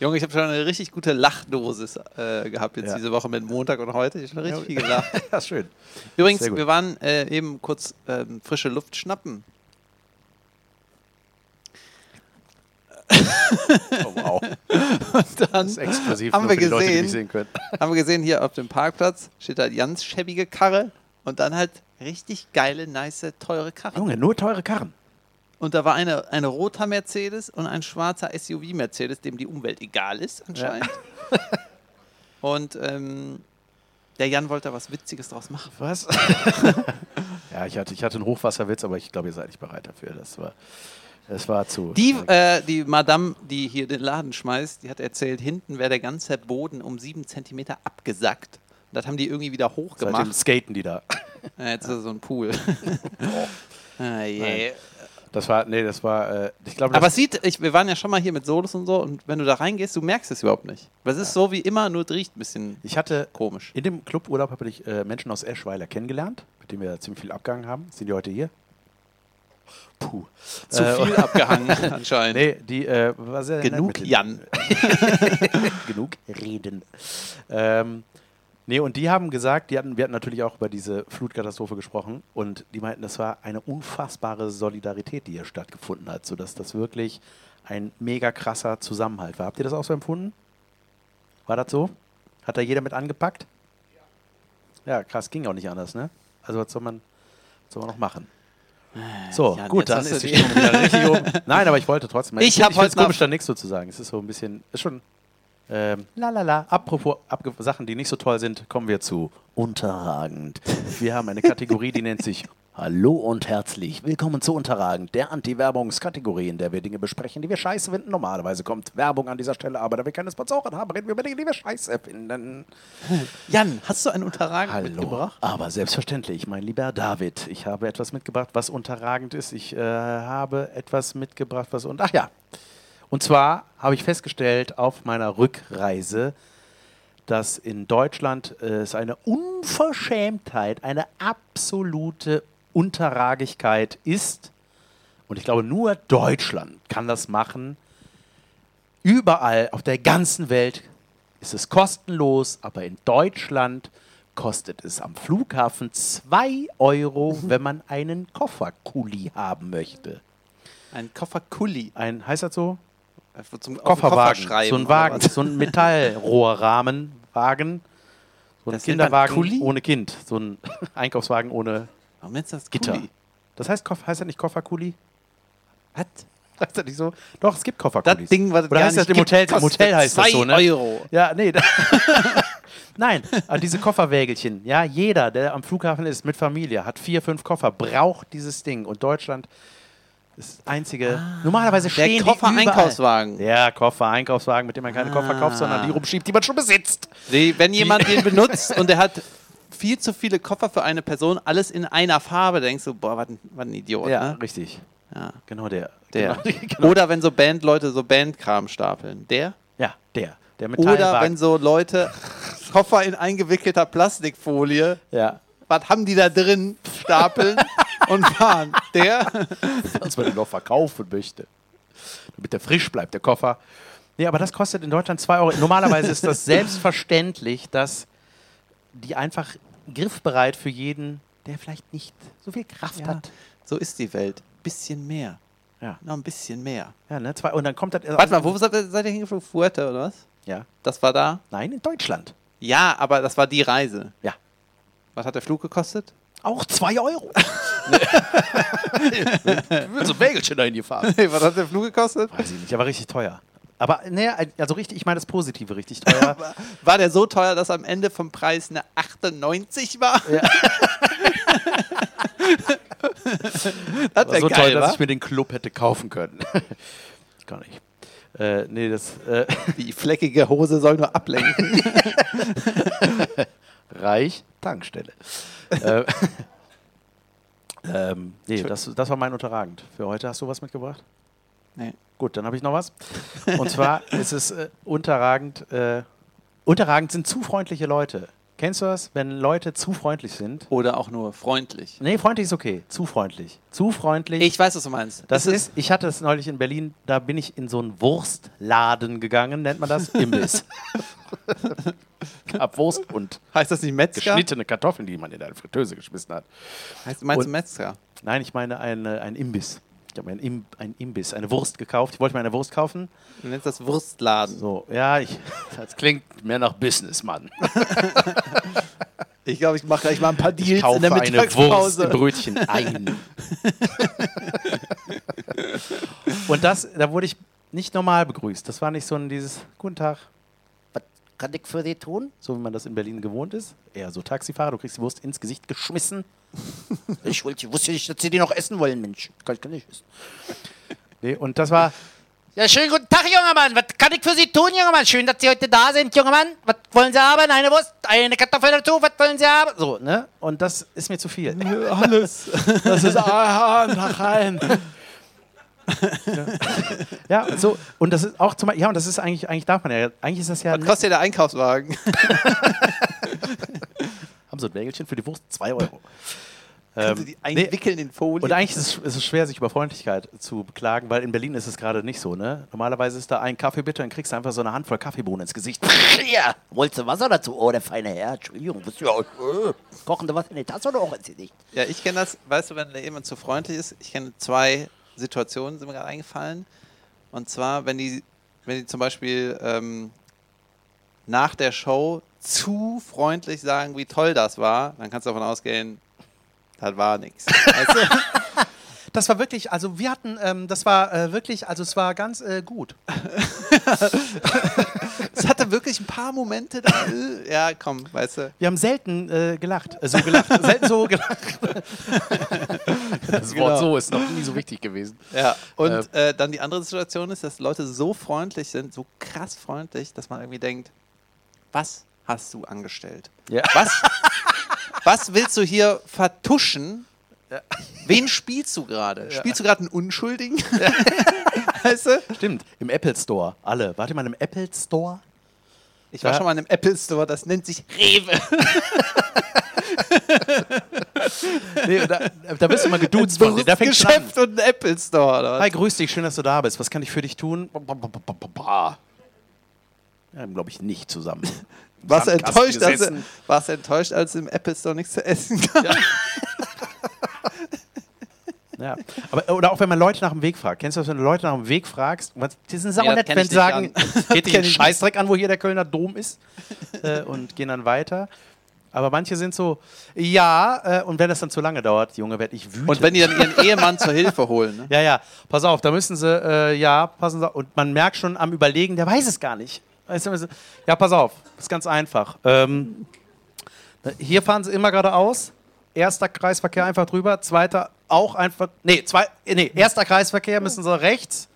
Junge, ich habe schon eine richtig gute Lachdosis äh, gehabt jetzt
Ja.
diese Woche mit Montag und heute. Ich habe schon richtig viel gelacht. [LAUGHS]
ja, ist schön.
Übrigens, wir waren äh, eben kurz ähm, frische Luft schnappen.
Oh, wow. [LAUGHS]
Und dann
Das ist exklusiv
Haben wir
die Leute, die
gesehen.
nicht sehen können. [LAUGHS]
haben wir gesehen, hier auf dem Parkplatz steht da ganz schäbige Karre und dann halt richtig geile, nice, teure Karre.
Junge, nur teure Karren.
Und da war eine, eine roter Mercedes und ein schwarzer SUV-Mercedes, dem die Umwelt egal ist anscheinend. [LAUGHS] Und ähm, der Jan wollte da was Witziges draus machen.
Was? ja, ich hatte, ich hatte einen Hochwasserwitz, aber ich glaube, ihr seid nicht bereit dafür. Das war, das war zu.
Die, äh, die Madame, die hier den Laden schmeißt, die hat erzählt, hinten wäre der ganze Boden um sieben Zentimeter abgesackt. Und das haben die irgendwie wieder
Seitdem
hochgemacht.
skaten die da. [LAUGHS]
Ja, jetzt ist so ein Pool. [LAUGHS] ah, yeah.
Nein. Das war, nee, das war, äh, ich glaube,
Aber es sieht, ich, wir waren ja schon mal hier mit Solos und so, und wenn du da reingehst, du merkst es überhaupt nicht. Weil es ist so wie immer, nur es riecht ein bisschen
ich hatte
komisch.
in dem Cluburlaub habe ich äh, Menschen aus Eschweiler kennengelernt, mit denen wir ziemlich viel abgegangen haben. Sind die heute hier? Puh.
Zu
Äh,
viel abgehangen anscheinend.
Nee, die äh, sehr nett
Genug. Jan. [LAUGHS]
genug reden. Ähm, nee, und die haben gesagt, die hatten, wir hatten natürlich auch über diese Flutkatastrophe gesprochen und die meinten, das war eine unfassbare Solidarität, die hier stattgefunden hat, sodass das wirklich ein mega krasser Zusammenhalt war. Habt ihr das auch so empfunden? War das so? Hat da jeder mit angepackt? Ja, krass, ging auch nicht anders, ne? Also was soll man, was soll man noch machen? So,
Jan,
gut, dann ist die wieder [LAUGHS] richtig oben. Nein, aber ich wollte trotzdem.
Ich
ich
heute
find's komisch, da nichts so zu sagen. Es ist so ein bisschen, ist schon ähm, la la la. Apropos abge Sachen, die nicht so toll sind, kommen wir zu unterragend. Wir haben eine Kategorie, die nennt sich Hallo und herzlich willkommen zu Unterragend, der Anti-Werbungskategorie, in der wir Dinge besprechen, die wir scheiße finden. Normalerweise kommt Werbung an dieser Stelle, aber da wir keine Sponsoren haben, reden wir über Dinge, die wir scheiße finden.
Jan, hast du einen Unterragend
Hallo.
mitgebracht?
Aber selbstverständlich, mein lieber David, ich habe etwas mitgebracht, was unterragend ist. Ich äh, habe etwas mitgebracht, was und ach ja. Und zwar habe ich festgestellt auf meiner Rückreise, dass in Deutschland äh, es eine Unverschämtheit, eine absolute Unterragigkeit ist. Und ich glaube, nur Deutschland kann das machen. Überall auf der ganzen Welt ist es kostenlos, aber in Deutschland kostet es am Flughafen 2 Euro, wenn man einen Kofferkuli haben möchte.
Ein Kofferkuli.
Ein, heißt das so?
Zum
Kofferwagen.
Koffer
so ein Wagen, so ein Metallrohrrahmenwagen. So ein
Das
Kinderwagen ohne Kind. So ein [LAUGHS] Einkaufswagen ohne
Warum nennst du das
Gitter.
Kuli?
Das heißt, heißt das nicht Kofferkuli?
Was?
Heißt das nicht so? Doch, es gibt
Das
Kofferkulis.
Ding, was
Oder
gar
heißt das im Hotel? Im Hotel heißt das so, ne?
Euro.
Ja, nee. [LAUGHS] Nein, diese Kofferwägelchen. Ja, jeder, der am Flughafen ist mit Familie, hat vier, fünf Koffer, braucht dieses Ding. Und Deutschland ist das einzige. normalerweise
Der
stehen die
Koffer-Einkaufswagen.
überall. Der Koffer-Einkaufswagen, mit dem man keine Koffer kauft, sondern die rumschiebt, die man schon besitzt.
Die, wenn jemand den [LAUGHS] benutzt und der hat viel zu viele Koffer für eine Person, alles in einer Farbe, denkst du, boah, was ein, Idiot.
Ja,
Ne?
richtig.
Ja,
Genau der.
der.
Genau, [LAUGHS] genau.
Oder wenn so Bandleute so Bandkram stapeln. Der?
Ja, der. Der
Oder wenn so Leute Koffer in eingewickelter Plastikfolie,
Ja.
was haben die da drin, stapeln [LAUGHS] und fahren. Der?
als man den noch verkaufen möchte. Damit der frisch bleibt, der Koffer. Nee, aber das kostet in Deutschland 2 Euro. Normalerweise ist das [LAUGHS] selbstverständlich, dass die einfach griffbereit für jeden, der vielleicht nicht so viel Kraft
Ja,
hat.
so ist die Welt. Bisschen mehr.
Ja.
Noch ein bisschen mehr.
Ja, ne? Zwei, und dann kommt das.
Warte mal, wo seid ihr seid ihr hingeflogen? Fuerte oder was?
Ja.
Das war da?
Nein, in Deutschland.
Ja, aber das war die Reise.
Ja.
Was hat der Flug gekostet?
Auch 2 Euro. [LAUGHS] [LAUGHS] Wird so ein Wägelchen dahin gefahren.
was hat der Flug gekostet?
Weiß ich nicht, aber richtig teuer. Aber, ne, also richtig, ich meine das Positive richtig teuer. [LAUGHS]
War der so teuer, dass am Ende vom Preis eine 98 war?
Ja. [LAUGHS]
das
war so
geil,
teuer, dass
wa?
ich mir den Club hätte kaufen können. [LAUGHS] Gar nicht. Äh, nee, das äh,
Die fleckige Hose soll nur ablenken.
Reich Tankstelle. äh, ähm, nee, das, das war mein Unterragend. Für heute hast du was mitgebracht?
nee.
Gut, dann habe ich noch was. Und zwar [LAUGHS] ist es äh, unterragend. Äh, unterragend sind zu freundliche Leute. Kennst du das, wenn Leute zu freundlich sind?
Oder auch nur freundlich.
Nee, freundlich ist okay. Zu freundlich. Zu freundlich.
Ich weiß, was du meinst.
Das
Es
ist, ich hatte es neulich in Berlin, da bin ich in so einen Wurstladen gegangen, nennt man das? Imbiss. Gab Wurst und
Heißt das nicht Metzger?
geschnittene Kartoffeln, die man in eine Fritteuse geschmissen hat.
Heißt, meinst du
Und-
Metzger?
Nein, ich meine eine, ein Imbiss. Ich habe mir ein, Im, ein Imbiss, eine Wurst gekauft. Ich wollte mir eine Wurst kaufen.
Du nennst das Wurstladen.
So, ja, ich, [LAUGHS] das klingt mehr nach Businessmann. [LAUGHS]
Ich glaube, ich mache gleich mal ein paar
Ich
Deals
kaufe
in der
eine Wurst
Mittagspause.
im Brötchen ein. [LAUGHS] Und das, da wurde ich nicht normal begrüßt. Das war nicht so ein dieses Guten Tag. Was kann ich für Sie tun? So wie man das in Berlin gewohnt ist. Eher so Taxifahrer, du kriegst die Wurst ins Gesicht geschmissen. [LAUGHS] ich wollte, wusste nicht, dass Sie die noch essen wollen, Mensch. Kann ich gar nicht essen. Nee, und das war,
Ja, schönen guten Tag, junger Mann. Was kann ich für Sie tun, junger Mann? Schön, dass Sie heute da sind, junger Mann. Was wollen Sie haben? Eine Wurst, eine Kartoffel dazu. Was wollen Sie haben?
so, ne? Und das ist mir zu viel.
Alles.
Das ist [LAUGHS] aha, nach rein. ja, und so und das ist auch zum ja und das ist eigentlich eigentlich darf man ja eigentlich ist das ja
Was kostet der Einkaufswagen? [LAUGHS]
so ein Wägelchen für die Wurst 2 Euro. [LAUGHS]
Du die einwickeln in Folie?
Und eigentlich ist es, ist es schwer, sich über Freundlichkeit zu beklagen, weil in Berlin ist es gerade nicht so. Ne? Normalerweise ist da ein Kaffee bitte, dann kriegst du einfach so eine Handvoll Kaffeebohnen ins Gesicht. [LAUGHS]
Ja, wolltest du Wasser dazu? Oh, der feine Herr. Entschuldigung, bist du ja äh, kochende Wasser in die Tasse oder auch ins Gesicht?
Ja, ich kenne das, weißt du, wenn jemand zu freundlich ist, ich kenne zwei Situationen, sind mir gerade eingefallen. Und zwar, wenn die, wenn die zum Beispiel ähm, nach der Show zu freundlich sagen, wie toll das war, dann kannst du davon ausgehen, das war nichts. [LAUGHS] Weißt du?
Das war wirklich, also wir hatten, ähm, das war äh, wirklich, also es war ganz äh, gut. [LAUGHS]
Es hatte wirklich ein paar Momente da. äh, Ja, komm, weißt du.
Wir haben selten äh, gelacht, äh, so gelacht, [LAUGHS] selten so gelacht. das
Genau.
so ist noch nie so wichtig gewesen.
Ja, und äh, dann die andere Situation ist, dass Leute so freundlich sind, so krass freundlich, dass man irgendwie denkt, was hast du angestellt?
Ja.
Was, was willst du hier vertuschen? Wen spielst du gerade? Spielst du gerade einen Unschuldigen? [LAUGHS] weißt du?
Stimmt, im Apple Store, alle. Wart ihr mal im Apple Store?
Ich war schon mal in einem Apple Store, das nennt sich Rewe. [LAUGHS]
Nee, da, da bist du mal geduzt von dir. Da fängt an.
Geschäft und ein Apple Store. Oder?
Hi, grüß dich, schön, dass du da bist. Was kann ich für dich tun? Ja, glaube ich nicht zusammen. [LAUGHS]
Warst du enttäuscht, als,
gesessen.
warst du enttäuscht, als im Apple Store nichts zu essen gab? [LAUGHS]
Ja. Aber, oder auch wenn man Leute nach dem Weg fragt. Kennst du das, wenn du Leute nach dem Weg fragst? Was- Die sind sauer nett, wenn
ich
sie sagen,
an. [LAUGHS]
geht dich einen Scheißdreck an, wo hier der Kölner Dom ist. äh, und gehen dann weiter. Aber manche sind so, ja, äh, und wenn das dann zu lange dauert, Junge, werde ich wütend.
Und wenn die dann ihren Ehemann zur Hilfe holen. Ne?
Ja, ja, pass auf, da müssen sie, äh, ja, passen Sie auf. Und man merkt schon am Überlegen, der weiß es gar nicht. Ja, pass auf, ist ganz einfach. Ähm, hier fahren sie immer geradeaus. Erster Kreisverkehr einfach drüber, zweiter auch einfach, nee, zwei, nee, erster Kreisverkehr müssen sie rechts,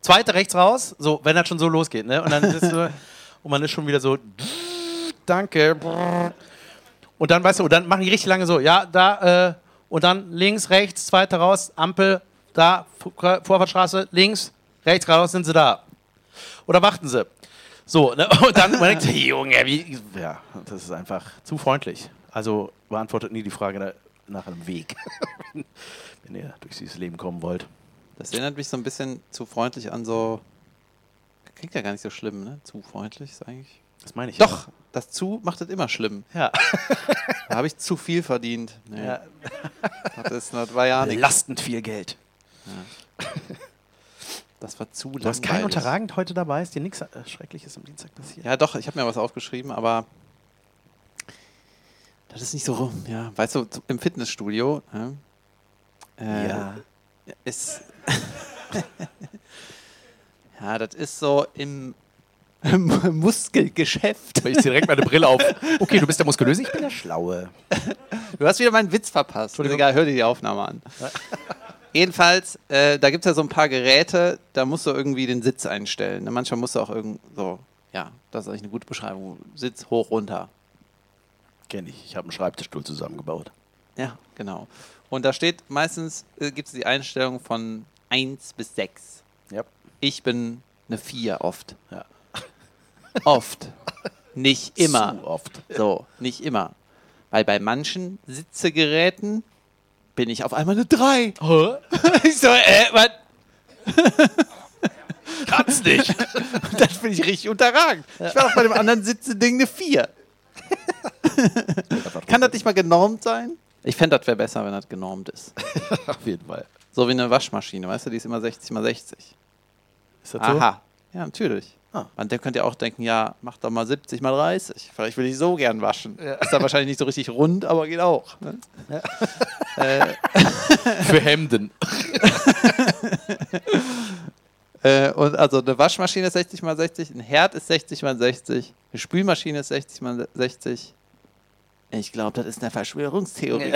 zweiter rechts raus, so, wenn das schon so losgeht, ne? Und dann ist so, und man ist schon wieder so, danke. Und dann, weißt du, dann machen die richtig lange so, ja, da, äh, und dann links, rechts, zweiter raus, Ampel, da, Vorfahrtsstraße, links, rechts, geradeaus sind sie da. Oder warten sie. So, ne? [LAUGHS] und dann man denkt, Junge, wie, ja, das ist einfach zu freundlich. Also beantwortet nie die Frage na- nach einem Weg, [LAUGHS] wenn ihr durch dieses Leben kommen wollt.
Das erinnert mich so ein bisschen zu freundlich an so. Klingt ja gar nicht so schlimm, ne? Zu freundlich ist eigentlich.
Das meine ich.
Doch, das zu macht es immer schlimm.
Ja.
Da habe ich zu viel verdient. Nee,
ja.
das, war ja [LAUGHS] nichts.
Belastend viel Geld.
Das war zu
Du hast kein
langweilig.
Unterragend heute dabei, ist dir nichts äh, Schreckliches am Dienstag passiert?
Ja, doch, ich habe mir was aufgeschrieben, aber das ist nicht so, ja, weißt du, im Fitnessstudio ne, äh,
Ja.
ist. [LAUGHS] ja, das ist so im, im Muskelgeschäft.
Ich zieh direkt meine Brille auf. Okay, du bist der Muskulöse, ich bin der Schlaue.
Du hast wieder meinen Witz verpasst. Egal, hör dir die Aufnahme an. Jedenfalls, äh, da gibt es ja so ein paar Geräte, da musst du irgendwie den Sitz einstellen. Ne, Manchmal musst du auch irgend so, ja, das ist eigentlich eine gute Beschreibung. Sitz hoch, runter.
Kenn ich. Ich habe einen Schreibtischstuhl zusammengebaut.
Ja, genau. Und da steht meistens, äh, gibt es die Einstellung von 1 bis 6.
Ja.
Ich bin eine 4 oft.
Ja. [LAUGHS]
Oft. Nicht immer.
Zu oft.
So, nicht immer. Weil bei manchen Sitzegeräten bin ich auf einmal eine 3. [LAUGHS] ich so, äh, was? [LAUGHS]
Kannst nicht. [LAUGHS]
Das bin ich richtig unterragend. Ich war auch bei dem anderen Sitzeding eine 4. Kann das nicht mal genormt sein? Ich fände, das wäre besser, wenn das genormt ist.
Auf jeden Fall.
So wie eine Waschmaschine, weißt du, die ist immer 60 mal 60.
Ist das
Aha. Ja, natürlich.
Ah.
Und der könnte ja auch denken, ja, mach doch mal 70 mal 30. Vielleicht will ich so gern waschen. Ist da wahrscheinlich nicht so richtig rund, aber geht auch. Ne?
so? [LAUGHS] Für Hemden. [LAUGHS]
Äh, und also eine Waschmaschine ist 60 mal 60, ein Herd ist 60 mal 60, eine Spülmaschine ist 60 mal 60. Ich glaube, das ist eine Verschwörungstheorie.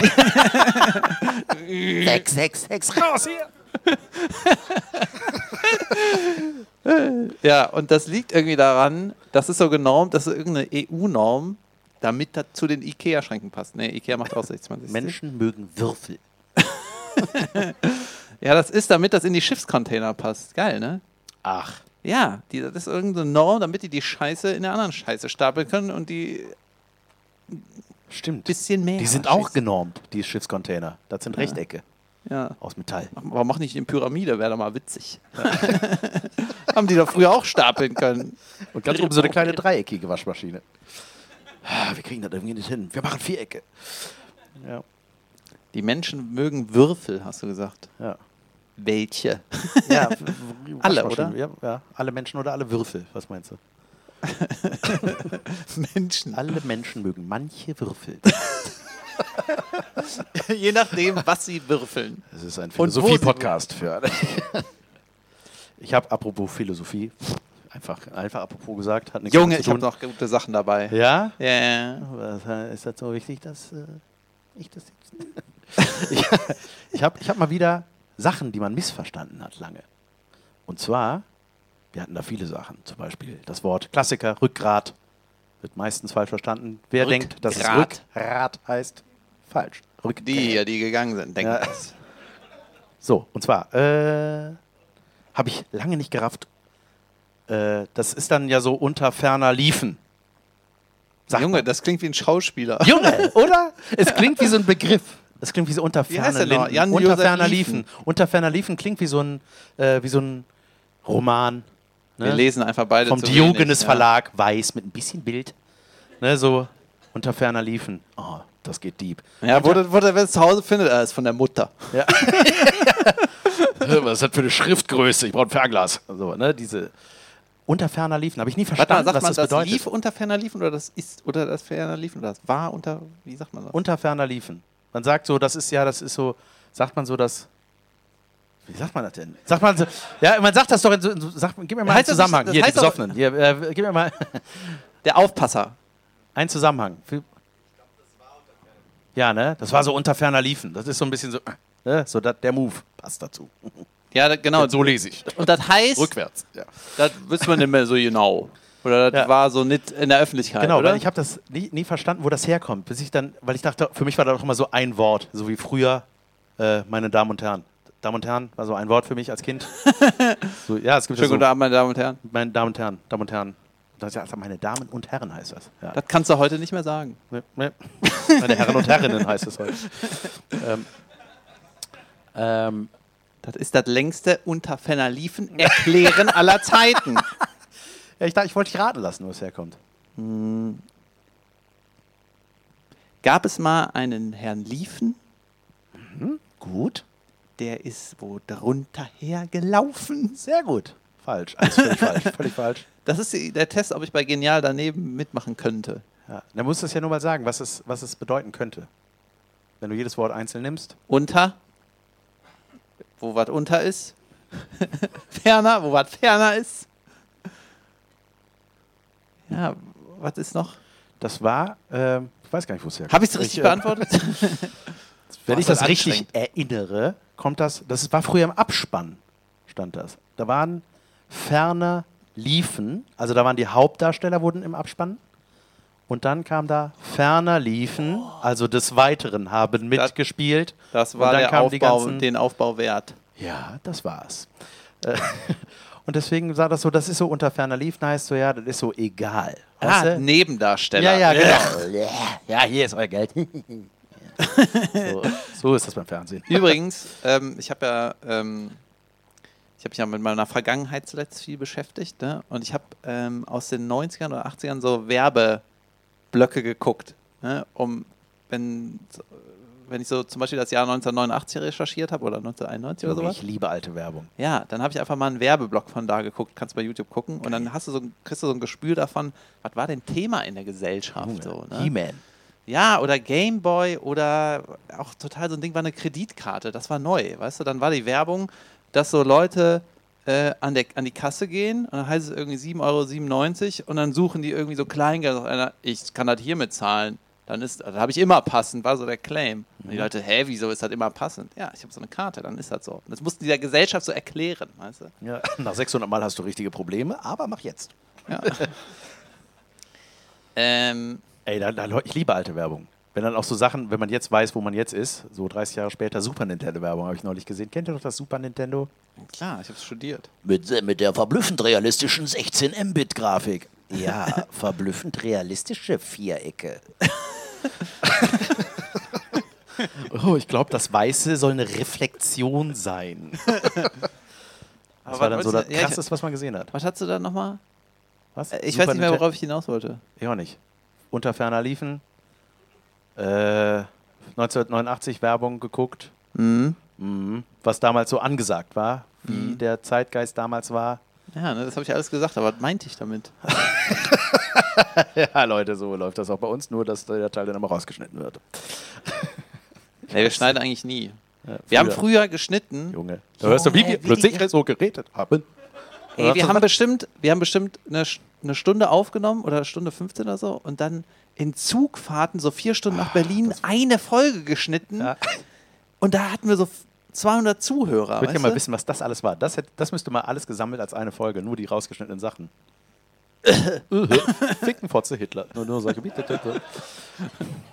Sex, Sex, Sex, raus hier. [LAUGHS]
Ja, und das liegt irgendwie daran, das ist so genormt, das ist irgendeine EU-Norm, damit das zu den Ikea-Schränken passt. Ne, Ikea macht auch 60 mal 60.
Menschen mögen Würfel. [LAUGHS]
Ja, das ist, damit das in die Schiffscontainer passt. Geil, ne?
Ach.
Ja, die, das ist irgendeine Norm, damit die die Scheiße in der anderen Scheiße stapeln können und die
Stimmt.
bisschen mehr.
Die sind auch genormt, die Schiffscontainer. Das sind Rechtecke
Ja.
aus Metall.
Warum mach nicht in Pyramide? Wäre doch mal witzig. [LAUGHS] Haben die doch früher auch stapeln können.
Und ganz oben so eine kleine dreieckige Waschmaschine. Ah, Wir kriegen das irgendwie nicht hin. Wir machen Vierecke. Ja,
Die Menschen mögen Würfel, hast du gesagt.
ja.
Welche?
ja [LAUGHS]
Alle, oder?
Ja, ja, alle Menschen oder alle Würfel. Was meinst du? [LAUGHS]
Menschen.
Alle Menschen mögen manche Würfel. [LAUGHS]
Je nachdem, was sie würfeln.
Das ist ein Philosophie-Podcast für alle. [LAUGHS] Ich habe apropos Philosophie, einfach, einfach apropos gesagt, hat nichts
Junge, ich habe noch gute Sachen dabei.
Ja?
Ja, ja.
Ist das so wichtig, dass äh, ich das jetzt. [LAUGHS] ich ich habe ich hab mal wieder Sachen, die man missverstanden hat, lange. Und zwar, wir hatten da viele Sachen. Zum Beispiel das Wort Klassiker, Rückgrat, wird meistens falsch verstanden. Wer
Rückgrat?
denkt, dass es Rückgrat heißt? Falsch. Rückgrat.
Die, ja, die gegangen sind, denken
Ja.
das. [LAUGHS]
So, und zwar, äh, habe ich lange nicht gerafft. Äh, das ist dann ja so unter ferner Liefen. Sagt
Junge,
man.
das klingt wie ein Schauspieler.
Junge, [LAUGHS] oder? Es klingt wie so ein Begriff. Es klingt wie so unter ferner? Liefen.
Jan
Unter ferner
Liefen.
Liefen. Unter ferner Liefen klingt wie so ein, äh, wie so ein Roman. Ne?
Wir lesen einfach beide
Vom Diogenes
wenig,
Verlag, weiß, mit ein bisschen Bild. Ne, so unter ferner Liefen. Oh, das geht deep.
Ja, ja wo, der- wo der wer es zu Hause findet, er ist von der Mutter. [LAUGHS]
Was ist das für eine Schriftgröße? Ich brauche ein Fernglas. So, ne, diese unter ferner Liefen. Habe ich nie
Warte
verstanden,
sagt
was
man
das
das,
bedeutet.
lief unter ferner liefen oder das ist oder das ferner liefen oder das war unter, wie sagt man das?
unter ferner Liefen. Man sagt so, das ist ja, das ist so, sagt man so, das. Wie sagt man das denn? Sagt man so, ja, man sagt das doch in so, sagt, gib mir mal
Heißt
einen
das
Zusammenhang.
das
Hier, die Besoffenen. Hier, äh, gib mir mal
Der Aufpasser.
einen Zusammenhang. Ja, ne? Das war so unter ferner Liefen. Das ist so ein bisschen so, ne? so dat, der Move passt dazu. [LAUGHS]
Ja, da- genau.
so lese ich.
Und das heißt,
Rückwärts. Ja.
das wüsste man nicht mehr so genau. Oder das
Ja.
war so nicht in der Öffentlichkeit,
Genau,
oder?
weil ich habe das nie, nie verstanden, wo das herkommt. Bis ich dann, weil ich dachte, für mich war das doch immer so ein Wort, so wie früher, äh, meine Damen und Herren. Damen und Herren war so ein Wort für mich als Kind. [LAUGHS] so, ja, es gibt ja
Schönen
so,
guten Abend, meine Damen und Herren.
meine Damen und Herren, Damen und Herren. Das ja, also meine Damen und Herren heißt das. Ja.
Das kannst du heute nicht mehr sagen.
Ne, ne. [LAUGHS] Meine Herren und Herrinnen heißt es heute. ähm, ähm,
Das ist das längste unter liefen Erklären aller Zeiten. [LAUGHS]
ja, ich, dachte, ich wollte dich raten lassen, wo es herkommt.
Gab es mal einen Herrn Liefen,
Gut.
der ist wo drunter hergelaufen?
Sehr gut. Falsch. Alles völlig [LAUGHS] falsch. Völlig falsch.
Das ist die- der Test, ob ich bei Genial daneben mitmachen könnte.
Ja. Dann musst du es ja nur mal sagen, was es, was es bedeuten könnte. Wenn du jedes Wort einzeln nimmst.
Unter, wo was unter ist. [LAUGHS] ferner, wo was ferner ist. Ja, was ist noch?
Das war, ähm, ich weiß gar nicht, wo es herkommt.
Habe ich es richtig
äh,
beantwortet? [LAUGHS]
Wenn ich
das
richtig erinnere, kommt das, das war früher im Abspann, stand das. Da waren ferner Liefen, also da waren die Hauptdarsteller wurden im Abspann. Und dann kam da ferner Liefen, also des Weiteren haben mitgespielt.
Das
Und
war der Aufbau,
ganzen-
den Aufbau wert.
Ja, das war's. Äh, [LAUGHS] Und deswegen sah das so, das ist so unter ferner Liefen, heißt so, ja, das ist so egal. Weißt
Ah,
du?
Nebendarsteller.
Ja, ja, genau. [LAUGHS] Ja, hier ist euer Geld. [LAUGHS] so, so ist das beim Fernsehen.
Übrigens, ähm, ich habe ja, ähm, ich habe mich ja mit meiner Vergangenheit zuletzt viel beschäftigt, ne? Und ich habe ähm, aus den 90ern oder 80ern so Werbeblöcke geguckt, ne? um wenn wenn ich so zum Beispiel das Jahr 1989 recherchiert habe oder 1991 oder sowas.
Ich liebe alte Werbung.
Ja, dann habe ich einfach mal einen Werbeblock von da geguckt, kannst bei YouTube gucken und dann hast du so, ein- kriegst du so ein Gespür davon, was war denn Thema in der Gesellschaft so, ne?
He-Man.
Ja, oder Gameboy oder auch total so ein Ding war eine Kreditkarte, das war neu, weißt du, dann war die Werbung, dass so Leute äh, an, der, an die Kasse gehen und dann heißt es irgendwie 7,97 Euro und dann suchen die irgendwie so Kleingeld. Einer, ich kann das hiermit zahlen. Dann ist, da habe ich immer passend, war so der Claim. Und die Leute, hä, wieso ist das immer passend? Ja, ich habe so eine Karte, dann ist das so. Das mussten die der Gesellschaft so erklären, weißt du?
Ja, [LAUGHS] nach 600 Mal hast du richtige Probleme, aber mach jetzt. [LAUGHS]
Ähm,
Ey, da, da, ich liebe alte Werbung. Wenn dann auch so Sachen, wenn man jetzt weiß, wo man jetzt ist, so 30 Jahre später, Super Nintendo-Werbung habe ich neulich gesehen. Kennt ihr noch das Super Nintendo?
klar, ich habe es studiert.
Mit, mit der verblüffend realistischen 16 Mbit-Grafik. Ja, [LAUGHS] verblüffend realistische Vierecke. [LAUGHS] oh, ich glaube, das Weiße soll eine Reflexion sein. [LAUGHS] Das war dann so das Krasseste, was man gesehen hat.
Was hast du da nochmal?
Was?
Ich
Super
weiß nicht mehr, worauf ich hinaus wollte.
Ich auch nicht. Unter ferner liefen. Äh, 1989 Werbung geguckt.
Mhm.
Mhm. Was damals so angesagt war, wie der Zeitgeist damals war.
Ja, ne, das habe ich alles gesagt, aber was meinte ich damit? [LAUGHS] [LAUGHS]
Ja, Leute, so läuft das auch bei uns, nur dass der Teil dann immer rausgeschnitten wird. [LAUGHS]
Nee, wir schneiden eigentlich nie.
Ja,
Wir haben früher geschnitten.
Junge. Da hörst du, wie wir plötzlich so geredet haben.
Ey, wir haben bestimmt, wir haben bestimmt eine, eine Stunde aufgenommen oder eine Stunde 15 oder so und dann in Zugfahrten so vier Stunden nach Berlin eine Folge geschnitten
Ja.
und da hatten wir so 200 Zuhörer.
Ich würde gerne mal wissen, was das alles war. Das, hätte, das müsste mal alles gesammelt als eine Folge, nur die rausgeschnittenen Sachen. [LAUGHS] Ficken Fotze Hitler. Nur, nur solche.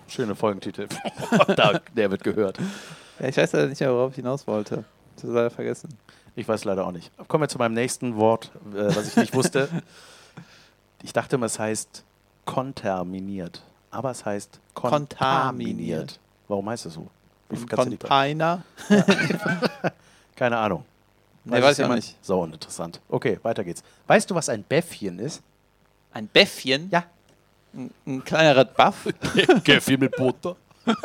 Schöne Folgentitel. [LAUGHS] da, der wird gehört.
Ja, ich weiß leider nicht mehr, worauf ich hinaus wollte. Das ist leider vergessen.
Ich weiß leider auch nicht. Kommen wir zu meinem nächsten Wort, äh, was ich nicht wusste. [LAUGHS] Ich dachte immer, es heißt konterminiert. Aber es heißt kontaminiert.
Kontaminiert.
Warum heißt es so?
Container. [LAUGHS]
Keine Ahnung.
Nee,
es
weiß ich nicht.
So uninteressant. Okay, weiter geht's. Weißt du, was ein Bäffchen ist?
Ein Bäffchen.
Ja.
Ein, ein kleinerer Buff. [LAUGHS]
Käffchen mit Butter. [LAUGHS]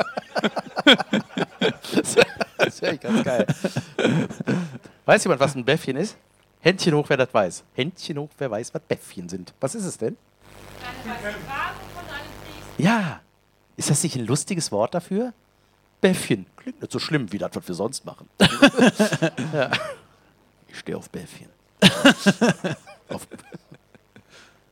das wäre ganz geil. Weiß jemand, was ein Bäffchen ist? Händchen hoch, wer das weiß. Händchen hoch, wer weiß, was Bäffchen sind. Was ist es denn? Ja. Ist das nicht ein lustiges Wort dafür? Bäffchen. Klingt nicht so schlimm wie das, was wir sonst machen. [LAUGHS] ja. Ich stehe auf Bäffchen. [LAUGHS] auf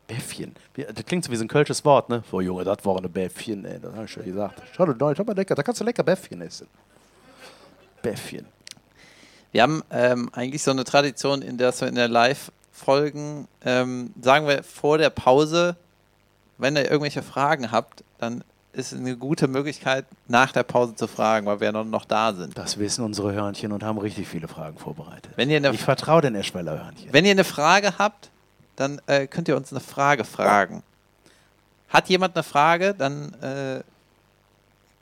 Bäffchen. Das klingt so wie so ein kölsches Wort, ne? So, Junge, das war eine Bäffchen, ey. Das habe ich schon gesagt. Schau dir Deutsch, aber lecker. Da kannst du lecker Bäffchen essen. Bäffchen.
Wir haben ähm, eigentlich so eine Tradition, in der wir in der Live-Folgen ähm, sagen wir vor der Pause, wenn ihr irgendwelche Fragen habt, dann ist es eine gute Möglichkeit, nach der Pause zu fragen, weil wir noch, noch da sind.
Das wissen unsere Hörnchen und haben richtig viele Fragen vorbereitet.
Wenn ihr eine,
Ich vertraue den Eschweiler Hörnchen.
wenn ihr eine Frage habt, dann äh, könnt ihr uns eine Frage fragen. Hat jemand eine Frage, dann äh,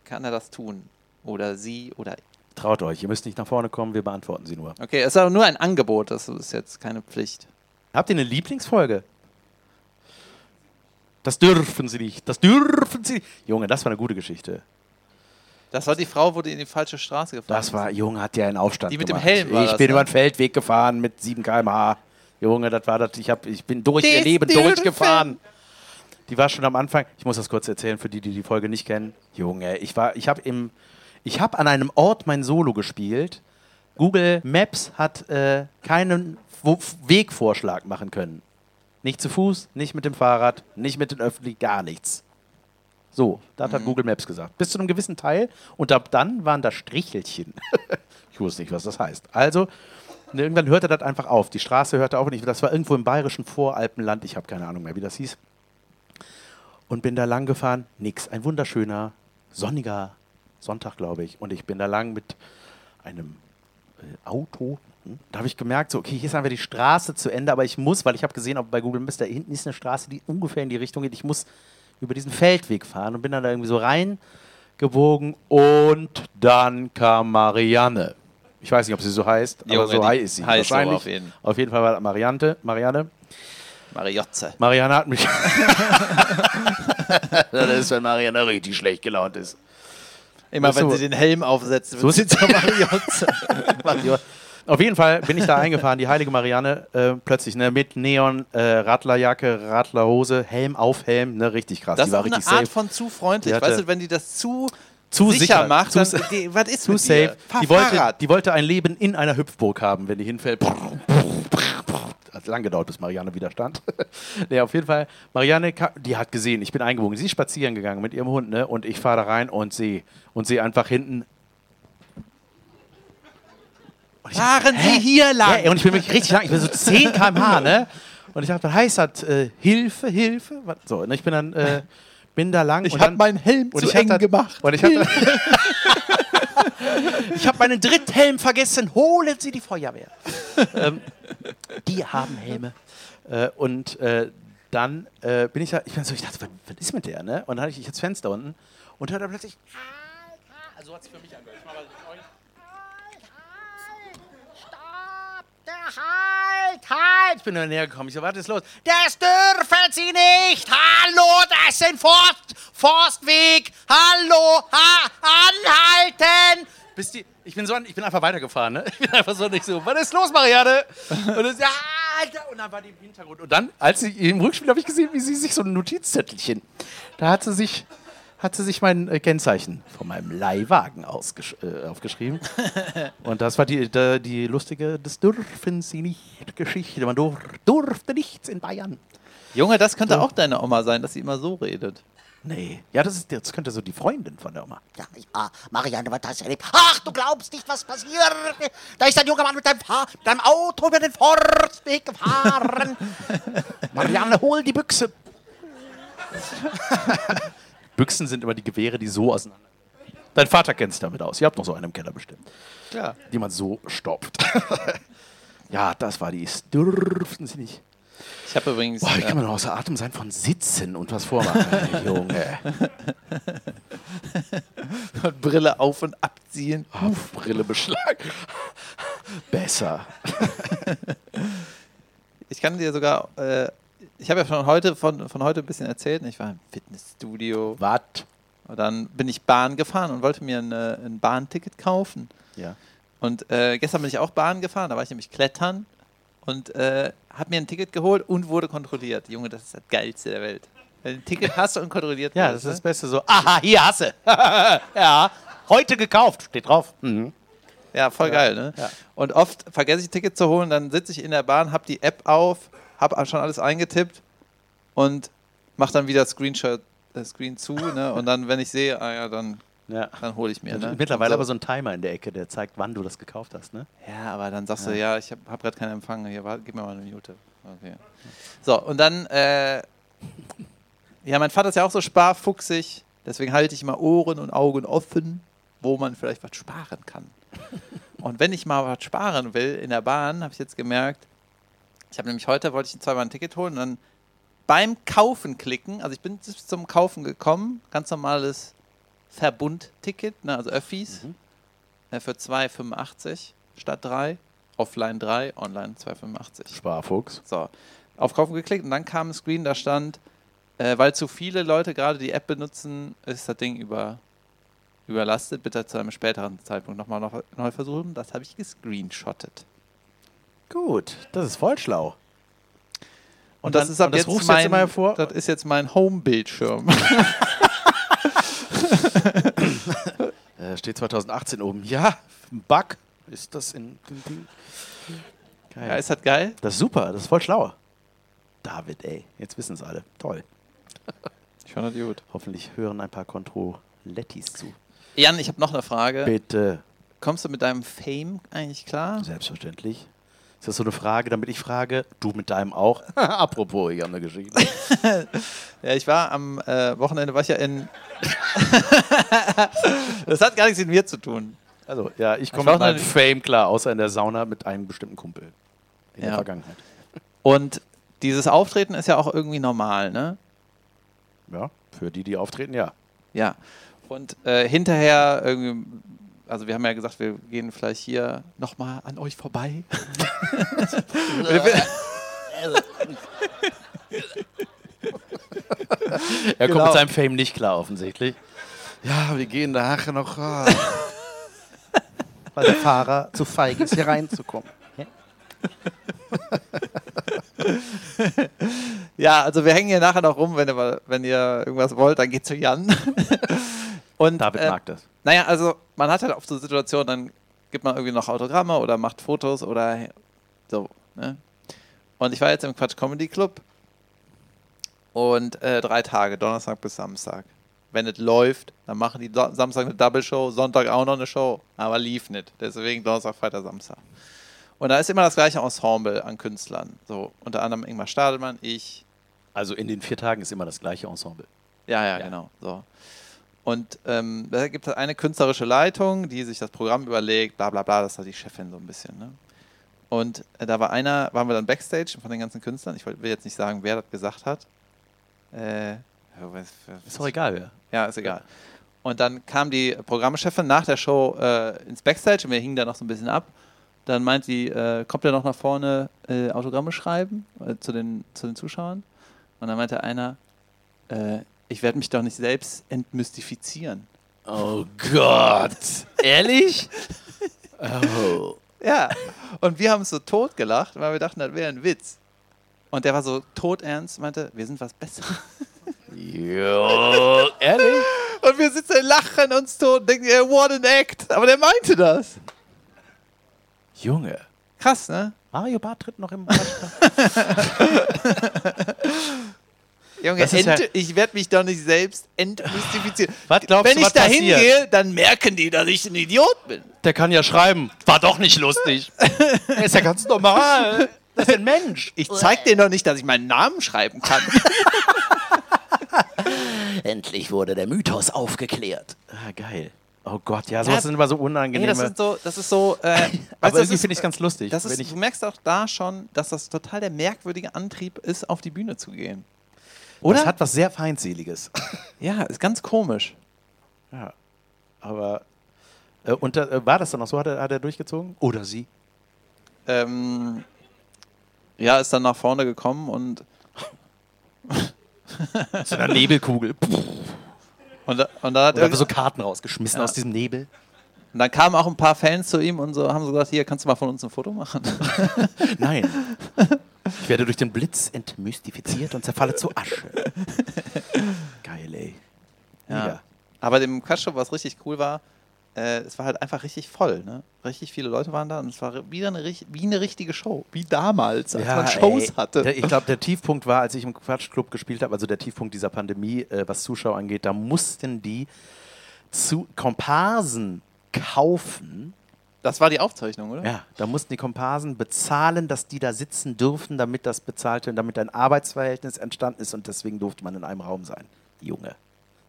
kann er das tun. Oder sie oder
Traut euch, ihr müsst nicht nach vorne kommen, wir beantworten sie nur.
Okay, es ist aber nur ein Angebot, das ist jetzt keine Pflicht.
Habt ihr eine Lieblingsfolge? Das dürfen sie nicht. Das dürfen sie nicht. Junge, das war eine gute Geschichte.
Das war die Frau, wo die in die falsche Straße gefahren
Das war, Junge, hat ja einen Aufstand
Die mit dem
gemacht.
Helm war
Ich
das,
bin
ne?
über den Feldweg gefahren mit 7 km/h. Junge, das war das. Ich, hab, ich bin durch ihr Leben
dürfen.
durchgefahren. Die war schon am Anfang. Ich muss das kurz erzählen für die, die die Folge nicht kennen. Junge, ich war, ich habe im, ich habe an einem Ort mein Solo gespielt. Google Maps hat äh, keinen Wo- Wegvorschlag machen können. Nicht zu Fuß, nicht mit dem Fahrrad, nicht mit den Öffentlichen, gar nichts. So, das
Mhm.
hat Google Maps gesagt. Bis zu einem gewissen Teil. Und ab dann waren da Strichelchen. [LAUGHS] ich wusste nicht, was das heißt. Also, irgendwann hörte das einfach auf. Die Straße hörte auf und ich, das war irgendwo im bayerischen Voralpenland. Ich habe keine Ahnung mehr, wie das hieß. Und bin da lang gefahren. Nix. Ein wunderschöner, sonniger Sonntag, glaube ich. Und ich bin da lang mit einem äh, Auto. Hm. Da habe ich gemerkt, so, okay, hier ist einfach die Straße zu Ende, aber ich muss, weil ich habe gesehen, ob bei Google Maps, da hinten ist eine Straße, die ungefähr in die Richtung geht. Ich muss über diesen Feldweg fahren und bin dann da irgendwie so reingebogen und dann kam Marianne. Ich weiß nicht, ob sie so heißt, aber
Junge,
so heiß ist sie.
heißt so
Wahrscheinlich.
auf jeden.
auf jeden Fall war das Mariante, Marianne.
Mariotze.
Marianne hat mich. [LAUGHS] das ist, wenn Marianne richtig schlecht gelaunt ist.
Immer
so.
wenn sie den Helm aufsetzt,
So
wird sie
sieht's
zur Mariotze. [LAUGHS] [LAUGHS]
Auf jeden Fall bin ich da eingefahren, die heilige Marianne, äh, plötzlich ne, mit Neon, äh, Radlerjacke, Radlerhose, Helm auf Helm, ne, richtig krass.
Das
die
ist
war
auch eine Art
safe.
von zu freundlich.
Hatte-
Weißt du, wenn die das zu,
Zu
sicher,
sicher,
macht,
zu
dann, die, was ist
Zu
mit
safe. Die wollte, die wollte ein Leben in einer Hüpfburg haben, wenn die hinfällt. hat lang gedauert, bis Marianne widerstand. [LAUGHS] nee, auf jeden Fall, Marianne, die hat gesehen, ich bin eingebogen. Sie ist spazieren gegangen mit ihrem Hund, ne? Und ich fahre da rein und sehe und sehe einfach hinten.
Fahren Sie hier lang.
ja, und ich bin wirklich richtig lang, ich bin so 10 km/h, ne? Und ich dachte, was heißt das? Äh, Hilfe, Hilfe? Was? So, und ich bin dann, äh, bin da lang.
Ich
und
hab
dann,
meinen Helm zu eng
das-
gemacht.
Und ich habe [LAUGHS] [LAUGHS] ich hab meinen Dritthelm vergessen. Holen Sie die Feuerwehr. [LAUGHS] ähm, die haben Helme. Äh, und äh, dann äh, bin ich da, ich bin so, ich dachte, was, was ist mit der, ne? Und dann hatte ich, ich das Fenster unten und hörte plötzlich, also hat sich für mich angehört. Ich mach mal mit euch.
Stopp! Der Halt!
Halt! Ich bin da näher gekommen. Ich so, was ist los?
Das dürfen Sie nicht! Hallo, das ein Forst, Forstweg! Hallo! Ha, anhalten!
Bis die, ich bin so, ich bin einfach weitergefahren, ne? [LAUGHS] Ich bin einfach so nicht so, was ist los, Marianne? Und, das, ja, Alter, und dann war die im Hintergrund. Und dann, als sie im Rückspiel habe ich gesehen, wie sie sich so ein Notizzettelchen, da hat sie sich, hat sie sich mein äh, Kennzeichen von meinem Leihwagen ausgesch äh, aufgeschrieben. [LAUGHS] Und das war die, die, die lustige, das dürfen sie nicht Geschichte. Man dur durfte nichts in Bayern.
Junge, das könnte auch deine Oma sein, dass sie immer so redet.
Nee. Ja, das, ist, das könnte so die Freundin von der Oma.
Ja, ja, Marianne, was hast du erlebt? Ach, du glaubst nicht, was passiert. Da ist ein junger Mann mit deinem, Fahr mit deinem Auto über den Forstweg gefahren. [LAUGHS]
Marianne, hol die Büchse. [LAUGHS] Büchsen sind immer die Gewehre, die so auseinander. Dein Vater kennt sich damit aus. Ihr habt noch so einen im Keller bestimmt.
Klar.
Die man so stopft. [LAUGHS] ja, das war die. Dürften sie nicht.
Ich habe übrigens.
Boah, wie
äh,
kann man noch außer Atem sein von Sitzen und was vormachen? [LAUGHS] Junge.
Brille auf und abziehen.
Auf Brille beschlagen. Besser.
Ich kann dir sogar. Äh, ich habe ja schon heute von, von heute ein bisschen erzählt. Ich war im Fitnessstudio.
Was?
Und dann bin ich Bahn gefahren und wollte mir ein, äh, ein Bahnticket kaufen.
Ja.
Und äh, gestern bin ich auch Bahn gefahren, da war ich nämlich klettern und äh, habe mir ein Ticket geholt und wurde kontrolliert. Junge, das ist das Geilste der Welt. Wenn du ein Ticket hast und kontrolliert
Ja, das ist das
ne?
Beste so. Aha, hier hast du. [LAUGHS] ja, heute gekauft. Steht drauf. Mhm.
Ja, voll geil, ne?
ja.
Und oft vergesse ich ein Ticket zu holen, dann sitze ich in der Bahn, habe die App auf, habe schon alles eingetippt und mache dann wieder Screenshot, äh, Screen zu, ne? Und dann, wenn ich sehe, ah ja, dann,
Ja.
dann hole ich mir. Ne?
Mittlerweile
Und
aber so ein Timer in der Ecke, der zeigt, wann du das gekauft hast, ne?
Ja, aber dann sagst du, ja, ich habe hab gerade keinen Empfang. Hier, warte, gib mir mal eine Minute. Okay. So, und dann, äh, ja, mein Vater ist ja auch so sparfuchsig, deswegen halte ich immer Ohren und Augen offen, wo man vielleicht was sparen kann. [LAUGHS] Und wenn ich mal was sparen will in der Bahn, habe ich jetzt gemerkt, ich habe nämlich heute, wollte ich zweimal ein Ticket holen und dann beim Kaufen klicken, also ich bin bis zum Kaufen gekommen, ganz normales Verbundticket, ne, also Öffis, äh, für 2,85 statt 3, offline 3, online 2,85.
Sparfuchs.
So, auf Kaufen geklickt und dann kam ein Screen, da stand, äh, weil zu viele Leute gerade die App benutzen, ist das Ding über, überlastet. Bitte zu einem späteren Zeitpunkt nochmal noch, neu versuchen. Das habe ich gescreenshottet.
Gut, das ist voll schlau.
Und,
dann-
das ist ab
und das
jetzt
rufst du
mein,
jetzt immer hervor?
Das ist jetzt mein Home-Bildschirm. [LAUGHS] [LAUGHS]
Äh, steht 2018 oben. Ja, ein Bug ist das in. in, in geil.
ja, ist das geil?
das ist super, das ist voll schlau. David, ey, jetzt wissen es alle. Toll.
Ich fand das gut.
Hoffentlich hören ein paar Controlettis zu.
Jan, ich habe noch eine Frage.
Bitte.
Kommst du mit deinem Fame eigentlich klar?
Selbstverständlich. Ist das so eine Frage, damit ich frage? Du mit deinem auch? [LAUGHS] Apropos, ich habe eine Geschichte. [LAUGHS]
Ja, ich war am äh, Wochenende, war ich ja in. [LAUGHS] das hat gar nichts mit mir zu tun.
Also, ja, ich
Ich
komme mit meinem Fame klar, außer in der Sauna mit einem bestimmten Kumpel. In der
Ja.
Vergangenheit.
Und dieses Auftreten ist ja auch irgendwie normal, ne?
Ja, für die, die auftreten, ja.
Ja. Und äh, hinterher irgendwie, also wir haben ja gesagt, wir gehen vielleicht hier nochmal an euch vorbei. [LAUGHS]
Er
Genau.
kommt mit seinem Fame nicht klar, offensichtlich. Ja, wir gehen nachher noch. ah. Weil der Fahrer zu feig ist, hier reinzukommen.
Ja, [LAUGHS] also wir hängen hier nachher noch rum, wenn ihr, wenn ihr irgendwas wollt, dann geht zu Jan. [LAUGHS] Und,
David
äh,
mag das.
Naja, also man hat halt oft so Situationen, dann gibt man irgendwie noch Autogramme oder macht Fotos oder so. Ne? Und ich war jetzt im Quatsch Comedy Club und äh, drei Tage, Donnerstag bis Samstag. Wenn es läuft, dann machen die Do Samstag eine Double Show, Sonntag auch noch eine Show, aber lief nicht. Deswegen Donnerstag, Freitag, Samstag. Und da ist immer das gleiche Ensemble an Künstlern. So, unter anderem Ingmar Stadelmann, ich,
Also in den vier Tagen ist immer das gleiche Ensemble.
ja, ja,
Ja.
genau. So. Und ähm, da gibt es eine künstlerische Leitung, die sich das Programm überlegt, bla bla bla, das ist halt die Chefin so ein bisschen. Ne? Und äh, da war einer, waren wir dann Backstage von den ganzen Künstlern, ich will jetzt nicht sagen, wer das gesagt hat. Äh,
Ist doch egal, wer.
ja, ist egal. Und dann kam die Programmchefin nach der Show äh, ins Backstage und wir hingen da noch so ein bisschen ab. Dann meint sie, äh, kommt er noch nach vorne äh, Autogramme schreiben äh, zu, den, zu den Zuschauern? Und dann meinte einer, äh, ich werde mich doch nicht selbst entmystifizieren.
Oh Gott. Ehrlich? Oh.
Ja, und wir haben es so tot gelacht, weil wir dachten, das wäre ein Witz. Und der war so todernst, meinte, wir sind was Besseres.
Jo, ehrlich?
Und wir sitzen lachen uns tot und denken, yeah, what an act. Aber der meinte das.
Junge.
Krass, ne?
Mario Barth tritt noch im. [LAUGHS]
Junge, ent,
ja-
ich werde mich doch nicht selbst entmystifizieren.
Was glaubst
Wenn
du,
ich da hingehe, dann merken die, dass ich ein Idiot bin.
Der kann ja schreiben. War doch nicht lustig. er [LAUGHS] ist ja ganz normal. Das ist ein Mensch.
Ich zeig denen doch nicht, dass ich meinen Namen schreiben kann. [LAUGHS]
Endlich wurde der Mythos aufgeklärt.
Ah, geil. Oh Gott, ja, sowas sind immer so
Nee,
unangenehme.
das ist so, das ist so. Äh, weißt du,
aber
das
irgendwie
ist-
finde ich es ganz lustig.
das
wenn
ist,
ich,
du merkst auch da schon, dass das total der merkwürdige Antrieb ist, auf die Bühne zu gehen. Oder?
Das hat was sehr Feindseliges. [LAUGHS]
ja, ist ganz komisch.
ja. Aber. Äh, und da, äh, war das dann auch so? Hat er, hat er durchgezogen? Oder sie?
Ähm, ja, ist dann nach vorne gekommen und, [LAUGHS]
Zu einer Nebelkugel.
Und, da- und, dann hat irgend-
so Karten rausgeschmissen
Ja.
aus diesem Nebel.
und dann kamen auch ein paar Fans zu ihm und so haben so gesagt, hier, kannst du mal von uns ein Foto machen? [LAUGHS]
Nein. Ich werde durch den Blitz entmystifiziert und zerfalle zu Asche. Geil, ey. Mega.
Ja. Aber dem Quatschshow, was richtig cool war, äh, es war halt einfach richtig voll. Ne? Richtig viele Leute waren da und es war wieder eine, wie eine richtige Show. Wie damals, als man Shows
ey.
hatte.
Der, ich glaube, der Tiefpunkt war, als ich im Quatschclub gespielt habe, also der Tiefpunkt dieser Pandemie, äh, was Zuschauer angeht, da mussten die zu Komparsen kaufen.
Das war die Aufzeichnung, oder?
Ja, da mussten die Komparsen bezahlen, dass die da sitzen dürfen, damit das bezahlte, damit ein Arbeitsverhältnis entstanden ist und deswegen durfte man in einem Raum sein. Junge.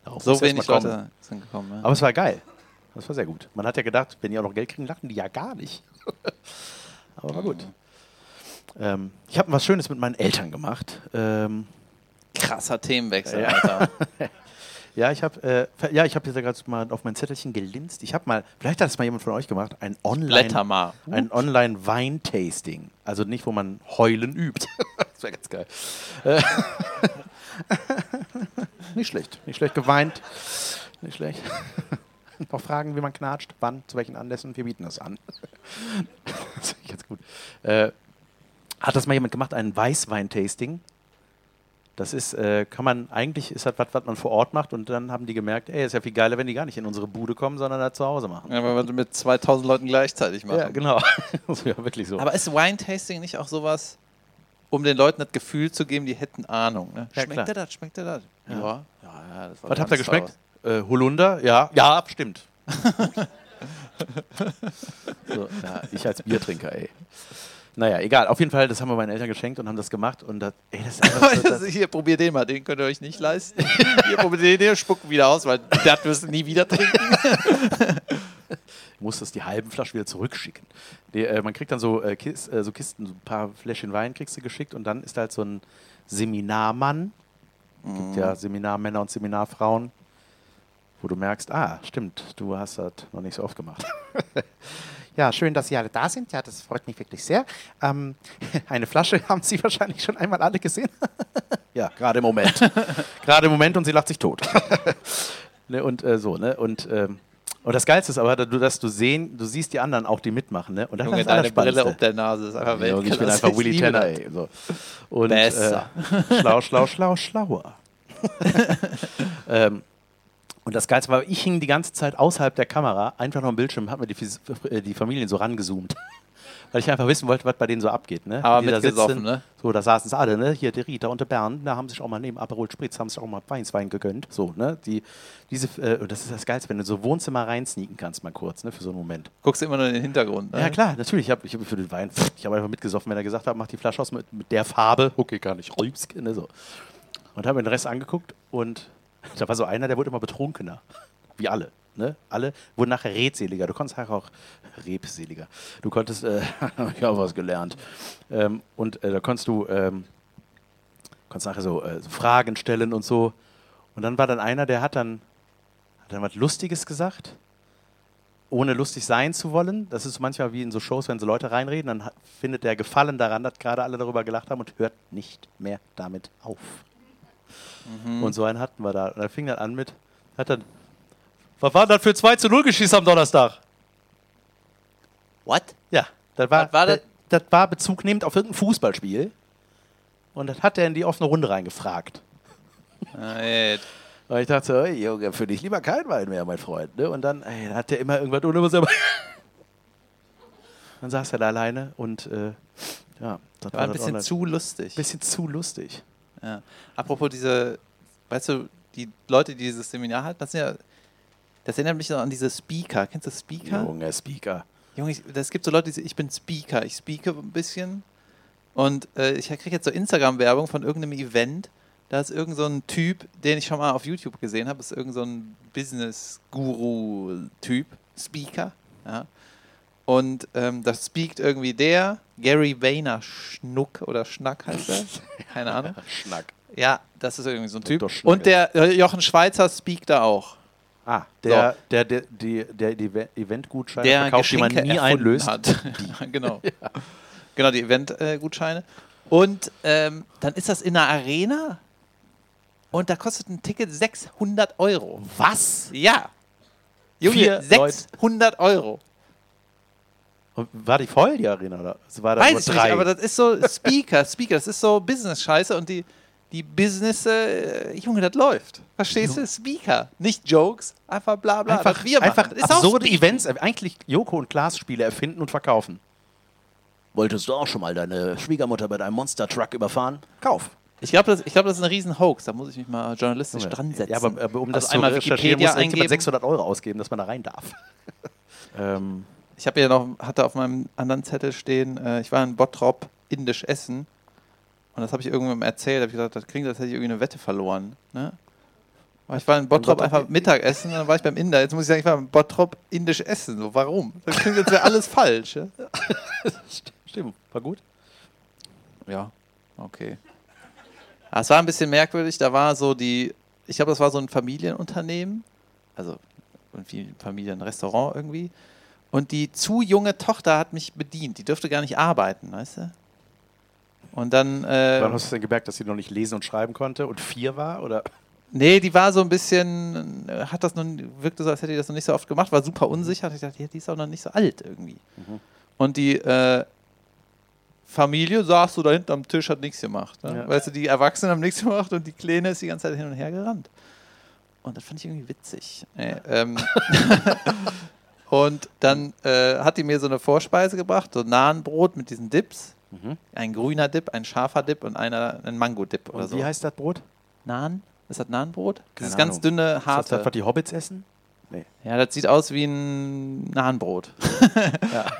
Darauf
So wenig. Leute sind gekommen. Ja.
Aber es war geil. Das war sehr gut. Man hat ja gedacht, wenn die auch noch Geld kriegen, lachen die ja gar nicht. [LAUGHS] Aber war gut. Ähm, ich habe was Schönes mit meinen Eltern gemacht. Ähm,
Krasser Themenwechsel,
Ja.
Alter. [LAUGHS]
ja, ich habe äh, ja, ich habe jetzt gerade mal auf mein Zettelchen gelinst. Ich habe mal, vielleicht hat es mal jemand von euch gemacht, ein Online, ein Online Weintasting. Also nicht, wo man heulen übt. [LAUGHS] das wäre ganz geil. Äh, [LAUGHS] nicht schlecht, nicht schlecht geweint, nicht schlecht. [LAUGHS] Noch Fragen, wie man knatscht, wann, zu welchen Anlässen, wir bieten das an. das ich ganz gut. Äh, hat das mal jemand gemacht, ein Weißwein-Tasting? Das ist, äh, kann man, eigentlich ist das was, was man vor Ort macht und dann haben die gemerkt, ey, ist ja viel geiler, wenn die gar nicht in unsere Bude kommen, sondern da zu Hause machen.
Ja, weil wir mit 2000 Leuten gleichzeitig machen.
Ja, genau. [LAUGHS] das wäre wirklich so.
Aber ist Wine-Tasting nicht auch sowas, um den Leuten das Gefühl zu geben, die hätten Ahnung? Ne?
Ja,
schmeckt dir das? Schmeckt dir das?
Ja.
Ja. Ja, ja, das
was habt ihr geschmeckt? Äh, Holunder? Ja. Ja, stimmt. [LAUGHS] so, ja, ich als Biertrinker, ey. Naja, egal. Auf jeden Fall, das haben wir meinen Eltern geschenkt und haben das gemacht. Und das, ey, das ist einfach [LAUGHS] so, das,
hier, probier den mal, den könnt ihr euch nicht leisten. Hier, probier den, den spucken wieder aus, weil das wirst du nie wieder trinken. [LAUGHS]
muss das die halben Flaschen wieder zurückschicken. Die, äh, man kriegt dann so, äh, Kis, äh, so Kisten, so ein paar Fläschchen Wein kriegst du geschickt und dann ist halt so ein Seminarmann. gibt ja Seminarmänner und Seminarfrauen, wo du merkst, ah, stimmt, du hast das noch nicht so oft gemacht. [LAUGHS] ja, schön, dass Sie alle da sind. Ja, das freut mich wirklich sehr. Ähm, [LAUGHS] eine Flasche haben Sie [LAUGHS] wahrscheinlich schon einmal alle gesehen. [LAUGHS] ja, gerade im Moment. gerade im Moment und sie lacht sich tot. ne, und äh, so, ne? Und, ähm, und das Geilste ist aber, dass du, sehen, du siehst die anderen auch, die mitmachen, ne? Und das
Junge,
ist
deine Brille ob der Nase ist einfach
und ich bin einfach Willy Tanner, ey. So. Und,
Besser.
Äh, schlau, schlau, schlau, schlauer. ähm, und das Geilste war, ich hing die ganze Zeit außerhalb der Kamera, einfach noch im Bildschirm, hat mir die, äh, die Familien so rangezoomt. [LAUGHS] weil ich einfach wissen wollte, was bei denen so abgeht. Ne?
Aber mitgesoffen,
sitzen.
ne?
So, da saßen sie alle, ne? Hier der Rita und der Bernd, da haben sich auch mal neben Aperol Spritz, haben sich auch mal Weinswein gegönnt. So, ne? Die, diese, äh, und das ist das Geilste, wenn du so Wohnzimmer reinsneaken kannst, mal kurz, ne? Für so einen Moment.
Guckst du immer nur in den Hintergrund. Ne?
Ja, klar, natürlich. Ich habe ich hab für den Wein, ich habe einfach mitgesoffen, wenn er gesagt hat, mach die Flasche aus mit, mit der Farbe. Okay, gar nicht. Rülpsk, ne? So. Und habe mir den Rest angeguckt und da war so einer, der wurde immer betrunkener. Wie alle. Ne? Alle wurden nachher redseliger. Du konntest nachher auch rebseliger. Du konntest, äh, [LAUGHS] ich habe was gelernt. Ähm, und äh, da konntest du, ähm, konntest nachher so, äh, so Fragen stellen und so. Und dann war dann einer, der hat dann, hat dann was Lustiges gesagt, ohne lustig sein zu wollen. Das ist manchmal wie in so Shows, wenn so Leute reinreden, dann hat, findet der Gefallen daran, dass gerade alle darüber gelacht haben und hört nicht mehr damit auf. Und so einen hatten wir da. Und er fing dann an mit, hat dann, was war das für 2 zu 0 geschissen am Donnerstag?
What?
Ja, das war,
war das?
das war Bezug nehmend auf irgendein Fußballspiel. Und das hat er in die offene Runde reingefragt.
Ah, ey,
Und ich dachte so, ey, Junge, für dich lieber kein Wein mehr, mein Freund. Ne? Und dann ey, dann hat der immer irgendwas ohne was er Dann saß er da alleine und äh, ja, das
war ein
das
bisschen zu lustig.
bisschen zu lustig.
Ja. Apropos diese, weißt du, die Leute, die dieses Seminar halten, das sind ja, das erinnert mich noch an diese Speaker. Kennst du Speaker?
Junge Speaker.
Junge, es gibt so Leute, die sagen, ich bin Speaker, ich speake ein bisschen. Und äh, ich kriege jetzt so Instagram-Werbung von irgendeinem Event. Da ist irgend so ein Typ, den ich schon mal auf YouTube gesehen habe, ist irgend so ein Business-Guru-Typ, Speaker. Ja. Und ähm, das speakt irgendwie der, Gary Vaynerchuk oder Schnack heißt er. [LAUGHS] Keine Ahnung.
Schnack.
Ja, das ist irgendwie so ein Typ. Und der äh, Jochen Schweizer speakt da auch.
Ah, der, der, der, die, der die Eventgutscheine
der
verkauft, die man
Geschenke
nie einlöst.
Hat. [LAUGHS] [LAUGHS] Ja, genau. Genau, die Event-Gutscheine. Und ähm, dann ist das in einer Arena und da kostet ein Ticket 600 Euro.
Was?
Ja. Junge,
Vier
600 Euro.
Und war die voll, die Arena? Oder war da
Weiß ich
drei?
nicht, aber das ist so Speaker, Speaker, das ist so Business-Scheiße und die, die Business, äh, Junge, das läuft. Verstehst du? Speaker, nicht Jokes, einfach bla bla.
einfach
das wir machen.
einfach
ist
absurde. Events, äh, eigentlich Joko und Klaas Spiele erfinden und verkaufen. Wolltest du auch schon mal deine Schwiegermutter bei deinem Monster Truck überfahren? Kauf.
Ich glaube, das, ich glaub, das ist ein riesen Hoax. Da muss ich mich mal journalistisch dran setzen.
Ja, aber, aber um das
Also
zu
einmal
recherchieren,
Wikipedia
muss
eingeben.
600 Euro ausgeben, dass man da rein darf. ähm,
Ich habe ja noch, hatte auf meinem anderen Zettel stehen, äh, ich war in Bottrop indisch essen und das habe ich irgendwann erzählt, habe ich gesagt, das klingt, als hätte ich irgendwie eine Wette verloren. Ne? Aber ich war in Bottrop
Bottrop-
einfach Mittagessen, dann war ich beim Inder. Jetzt muss ich sagen, ich war in Bottrop indisch essen. So, warum? Das klingt, als wäre alles [LAUGHS] falsch. Ja?
stimmt, war gut.
ja, okay. Ja, es war ein bisschen merkwürdig, da war so die, ich glaube, das war so ein Familienunternehmen, also ein Familienrestaurant irgendwie. Und die zu junge Tochter hat mich bedient. Die dürfte gar nicht arbeiten, weißt du? Und dann, äh,
Wann hast du denn gemerkt, dass sie noch nicht lesen und schreiben konnte und vier war? Oder?
nee, die war so ein bisschen, äh, hat das noch, wirkte so, als hätte die das noch nicht so oft gemacht, war super unsicher. Ich dachte, ja, die ist auch noch nicht so alt irgendwie. Und die äh, Familie saß so da hinten am Tisch, hat nichts gemacht. Ne?
Ja.
Weißt du, die Erwachsenen haben nichts gemacht und die Kleine ist die ganze Zeit hin und her gerannt. Und das fand ich irgendwie witzig. Nee, ähm, [LAUGHS] [LAUGHS] und dann äh, hat die mir so eine Vorspeise gebracht, so Nahenbrot mit diesen Dips. Ein grüner Dip, ein scharfer Dip und einer, ein Mango-Dip oder so.
wie heißt das Brot?
Naan? Ist das Nahenbrot? Dieses
Keine
ganz dünne,
Ist das
harte.
das, was die Hobbits essen? Nee.
Ja, das sieht aus wie ein Nahenbrot. [LAUGHS]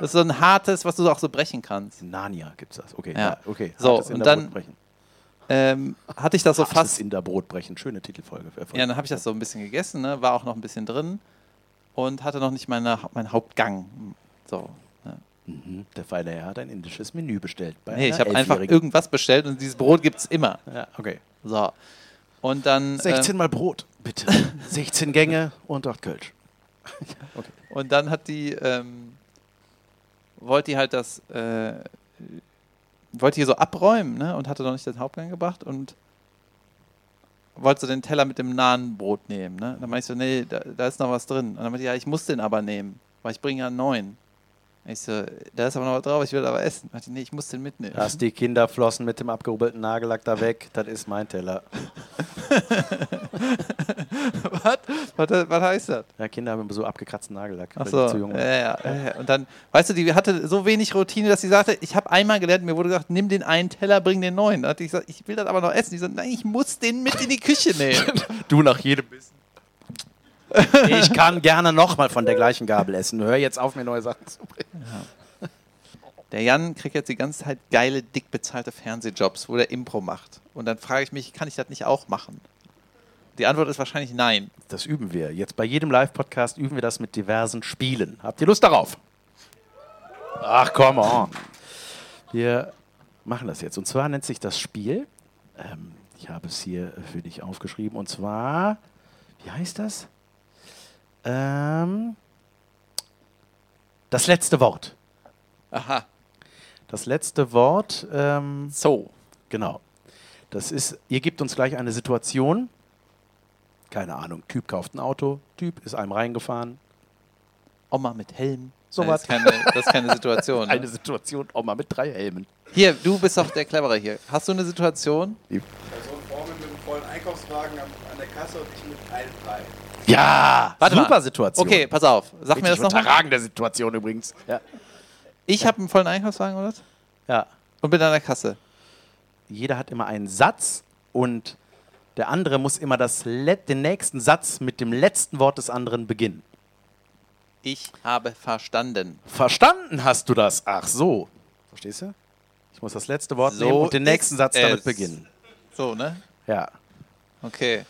Das ist so ein hartes, was du auch so brechen kannst.
In Narnia gibt es das. Okay,
Ja.
ja. okay.
So,
Hartes
und
Inderbrotbrechen.
Ähm, hatte ich das so
Hartes
fast.
Inderbrotbrechen. Schöne Titelfolge.
Ja, dann habe ich das so ein bisschen gegessen, ne? war auch noch ein bisschen drin und hatte noch nicht meine, meinen Hauptgang. So. Ne?
Mhm. Der feine Herr hat ein indisches Menü bestellt. Bei
Nee, ich habe einfach irgendwas bestellt und dieses Brot gibt es immer.
Ja, okay.
So. Und dann.
16
ähm,
mal Brot, bitte. [LAUGHS] 16 Gänge und 8 Kölsch. [LAUGHS] okay.
Und dann hat die, ähm, wollte die halt das, äh, wollte die so abräumen, ne? Und hatte noch nicht den Hauptgang gebracht und wollte so den Teller mit dem nahen Brot nehmen, ne? Dann meinte ich so, nee, da, da ist noch was drin. Und dann meinte ich, ja, ich muss den aber nehmen, weil ich bringe ja einen neuen. Ich so, da ist aber noch was drauf, ich will aber essen. Ich nee, ich muss den mitnehmen.
Lass die Kinderflossen mit dem abgehobelten Nagellack da weg. Das ist mein Teller. [LAUGHS]
was? was? Was heißt das?
Ja, Kinder haben immer so abgekratzten Nagellack. weil die
Achso,
zu jung
ja, ja, ja. Und dann, weißt du, die hatte so wenig Routine, dass sie sagte, ich habe einmal gelernt, mir wurde gesagt, nimm den einen Teller, bring den neuen. Da hatte ich gesagt, ich will das aber noch essen. Die so, nein, ich muss den mit in die Küche nehmen. [LAUGHS]
Du nach jedem Bissen. Ich kann gerne nochmal von der gleichen Gabel essen. Hör jetzt auf, mir neue Sachen zu bringen.
Der Jan kriegt jetzt die ganze Zeit geile, dick bezahlte Fernsehjobs, wo der Impro macht. Und dann frage ich mich, kann ich das nicht auch machen? Die Antwort ist wahrscheinlich nein.
Das üben wir. Jetzt bei jedem Live-Podcast üben wir das mit diversen Spielen. Habt ihr Lust darauf? Ach, come on. Wir machen das jetzt. Und zwar nennt sich das Spiel, ähm, ich habe es hier für dich aufgeschrieben, und zwar, wie heißt das? Ähm, das letzte Wort.
Aha.
Das letzte Wort, ähm,
So.
Genau. Das ist, ihr gebt uns gleich eine Situation. Keine Ahnung, Typ kauft ein Auto, Typ ist einem reingefahren.
Oma mit Helm.
So
Nein,
was.
das, ist keine, das ist keine [LAUGHS] Situation. Ne?
Eine Situation, Oma mit drei Helmen.
Hier, du bist doch der Clevere hier. Hast du eine Situation?
Person vor mir mit einem vollen Einkaufswagen an, an der Kasse und ich mit teilfrei.
Ja,
Warte
super
mal.
Situation.
Okay, pass auf. Sag mir das
Richtig
nochmal.
unterragende Situation übrigens. Ja.
Ich habe einen vollen Einkaufswagen, oder? was?
ja.
Und bin an der Kasse.
Jeder hat immer einen Satz und der andere muss immer das Let den nächsten Satz mit dem letzten Wort des anderen beginnen.
Ich habe verstanden.
Verstanden hast du das? Ach so. Verstehst du? Ich muss das letzte Wort
So
nehmen und den nächsten
ist
Satz damit
es.
beginnen.
So, ne?
Ja.
Okay.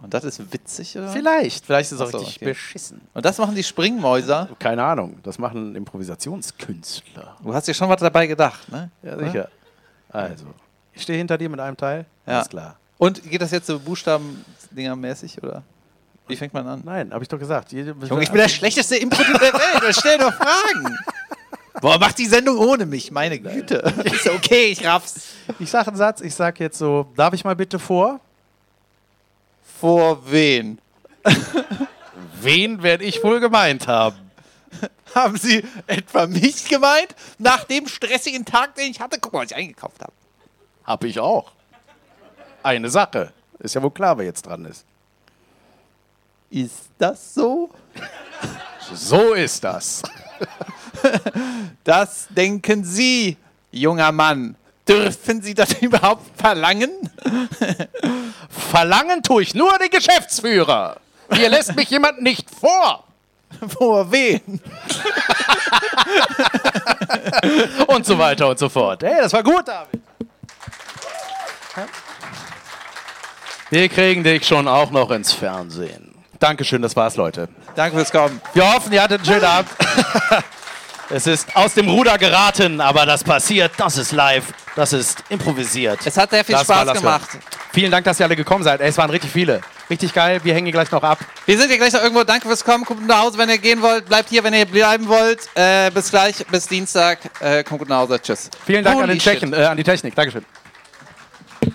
Und das ist witzig, oder?
Vielleicht. Vielleicht ist es auch
so,
richtig
okay.
beschissen.
Und das machen die Springmäuser.
Keine Ahnung. Das machen Improvisationskünstler.
Du hast dir schon was dabei gedacht, ne?
Ja, sicher. Also, ich stehe hinter dir mit einem Teil.
Ja.
Alles klar.
Und geht das jetzt so Buchstaben-Dinger-mäßig, oder? Wie fängt man an?
Nein, habe ich doch gesagt. Jede-
Junge, ich bin der schlechteste Impro der Welt. Stell doch Fragen. [LAUGHS] Boah, mach die Sendung ohne mich, meine Güte. Ist okay, ich raff's.
Ich sage einen Satz. Ich sage jetzt so, darf ich mal bitte vor?
Vor wen?
Wen werde ich wohl gemeint haben?
Haben Sie etwa mich gemeint? Nach dem stressigen Tag, den ich hatte? Guck mal, was ich eingekauft habe.
Hab ich auch. Eine Sache. Ist ja wohl klar, wer jetzt dran ist.
Ist das so?
So ist das. [LAUGHS]
Das denken Sie, junger Mann. Dürfen Sie das [LAUGHS] überhaupt verlangen? [LAUGHS]
Verlangen tue ich nur den Geschäftsführer. Hier lässt mich jemand nicht vor. [LAUGHS]
Vor wen?
Und so weiter und so fort. Hey, das war gut, David. Wir kriegen dich schon auch noch ins Fernsehen. Dankeschön, das war's, Leute.
Danke fürs Kommen.
Wir hoffen, ihr hattet einen schönen Abend. Es ist aus dem Ruder geraten, aber das passiert, das ist live, das ist improvisiert.
Es hat sehr viel
Das
Spaß gemacht.
Vielen Dank, dass ihr alle gekommen seid. Ey, es waren richtig viele. Richtig geil, wir hängen hier gleich noch ab.
Wir sind hier gleich noch irgendwo. Danke fürs Kommen. Kommt gut nach Hause, wenn ihr gehen wollt. Bleibt hier, wenn ihr bleiben wollt. Äh, bis gleich, bis Dienstag. Äh, kommt gut nach Hause. Tschüss.
Vielen Dank an
Holy
den Tschechen, äh, an die Technik. Dankeschön.
shit.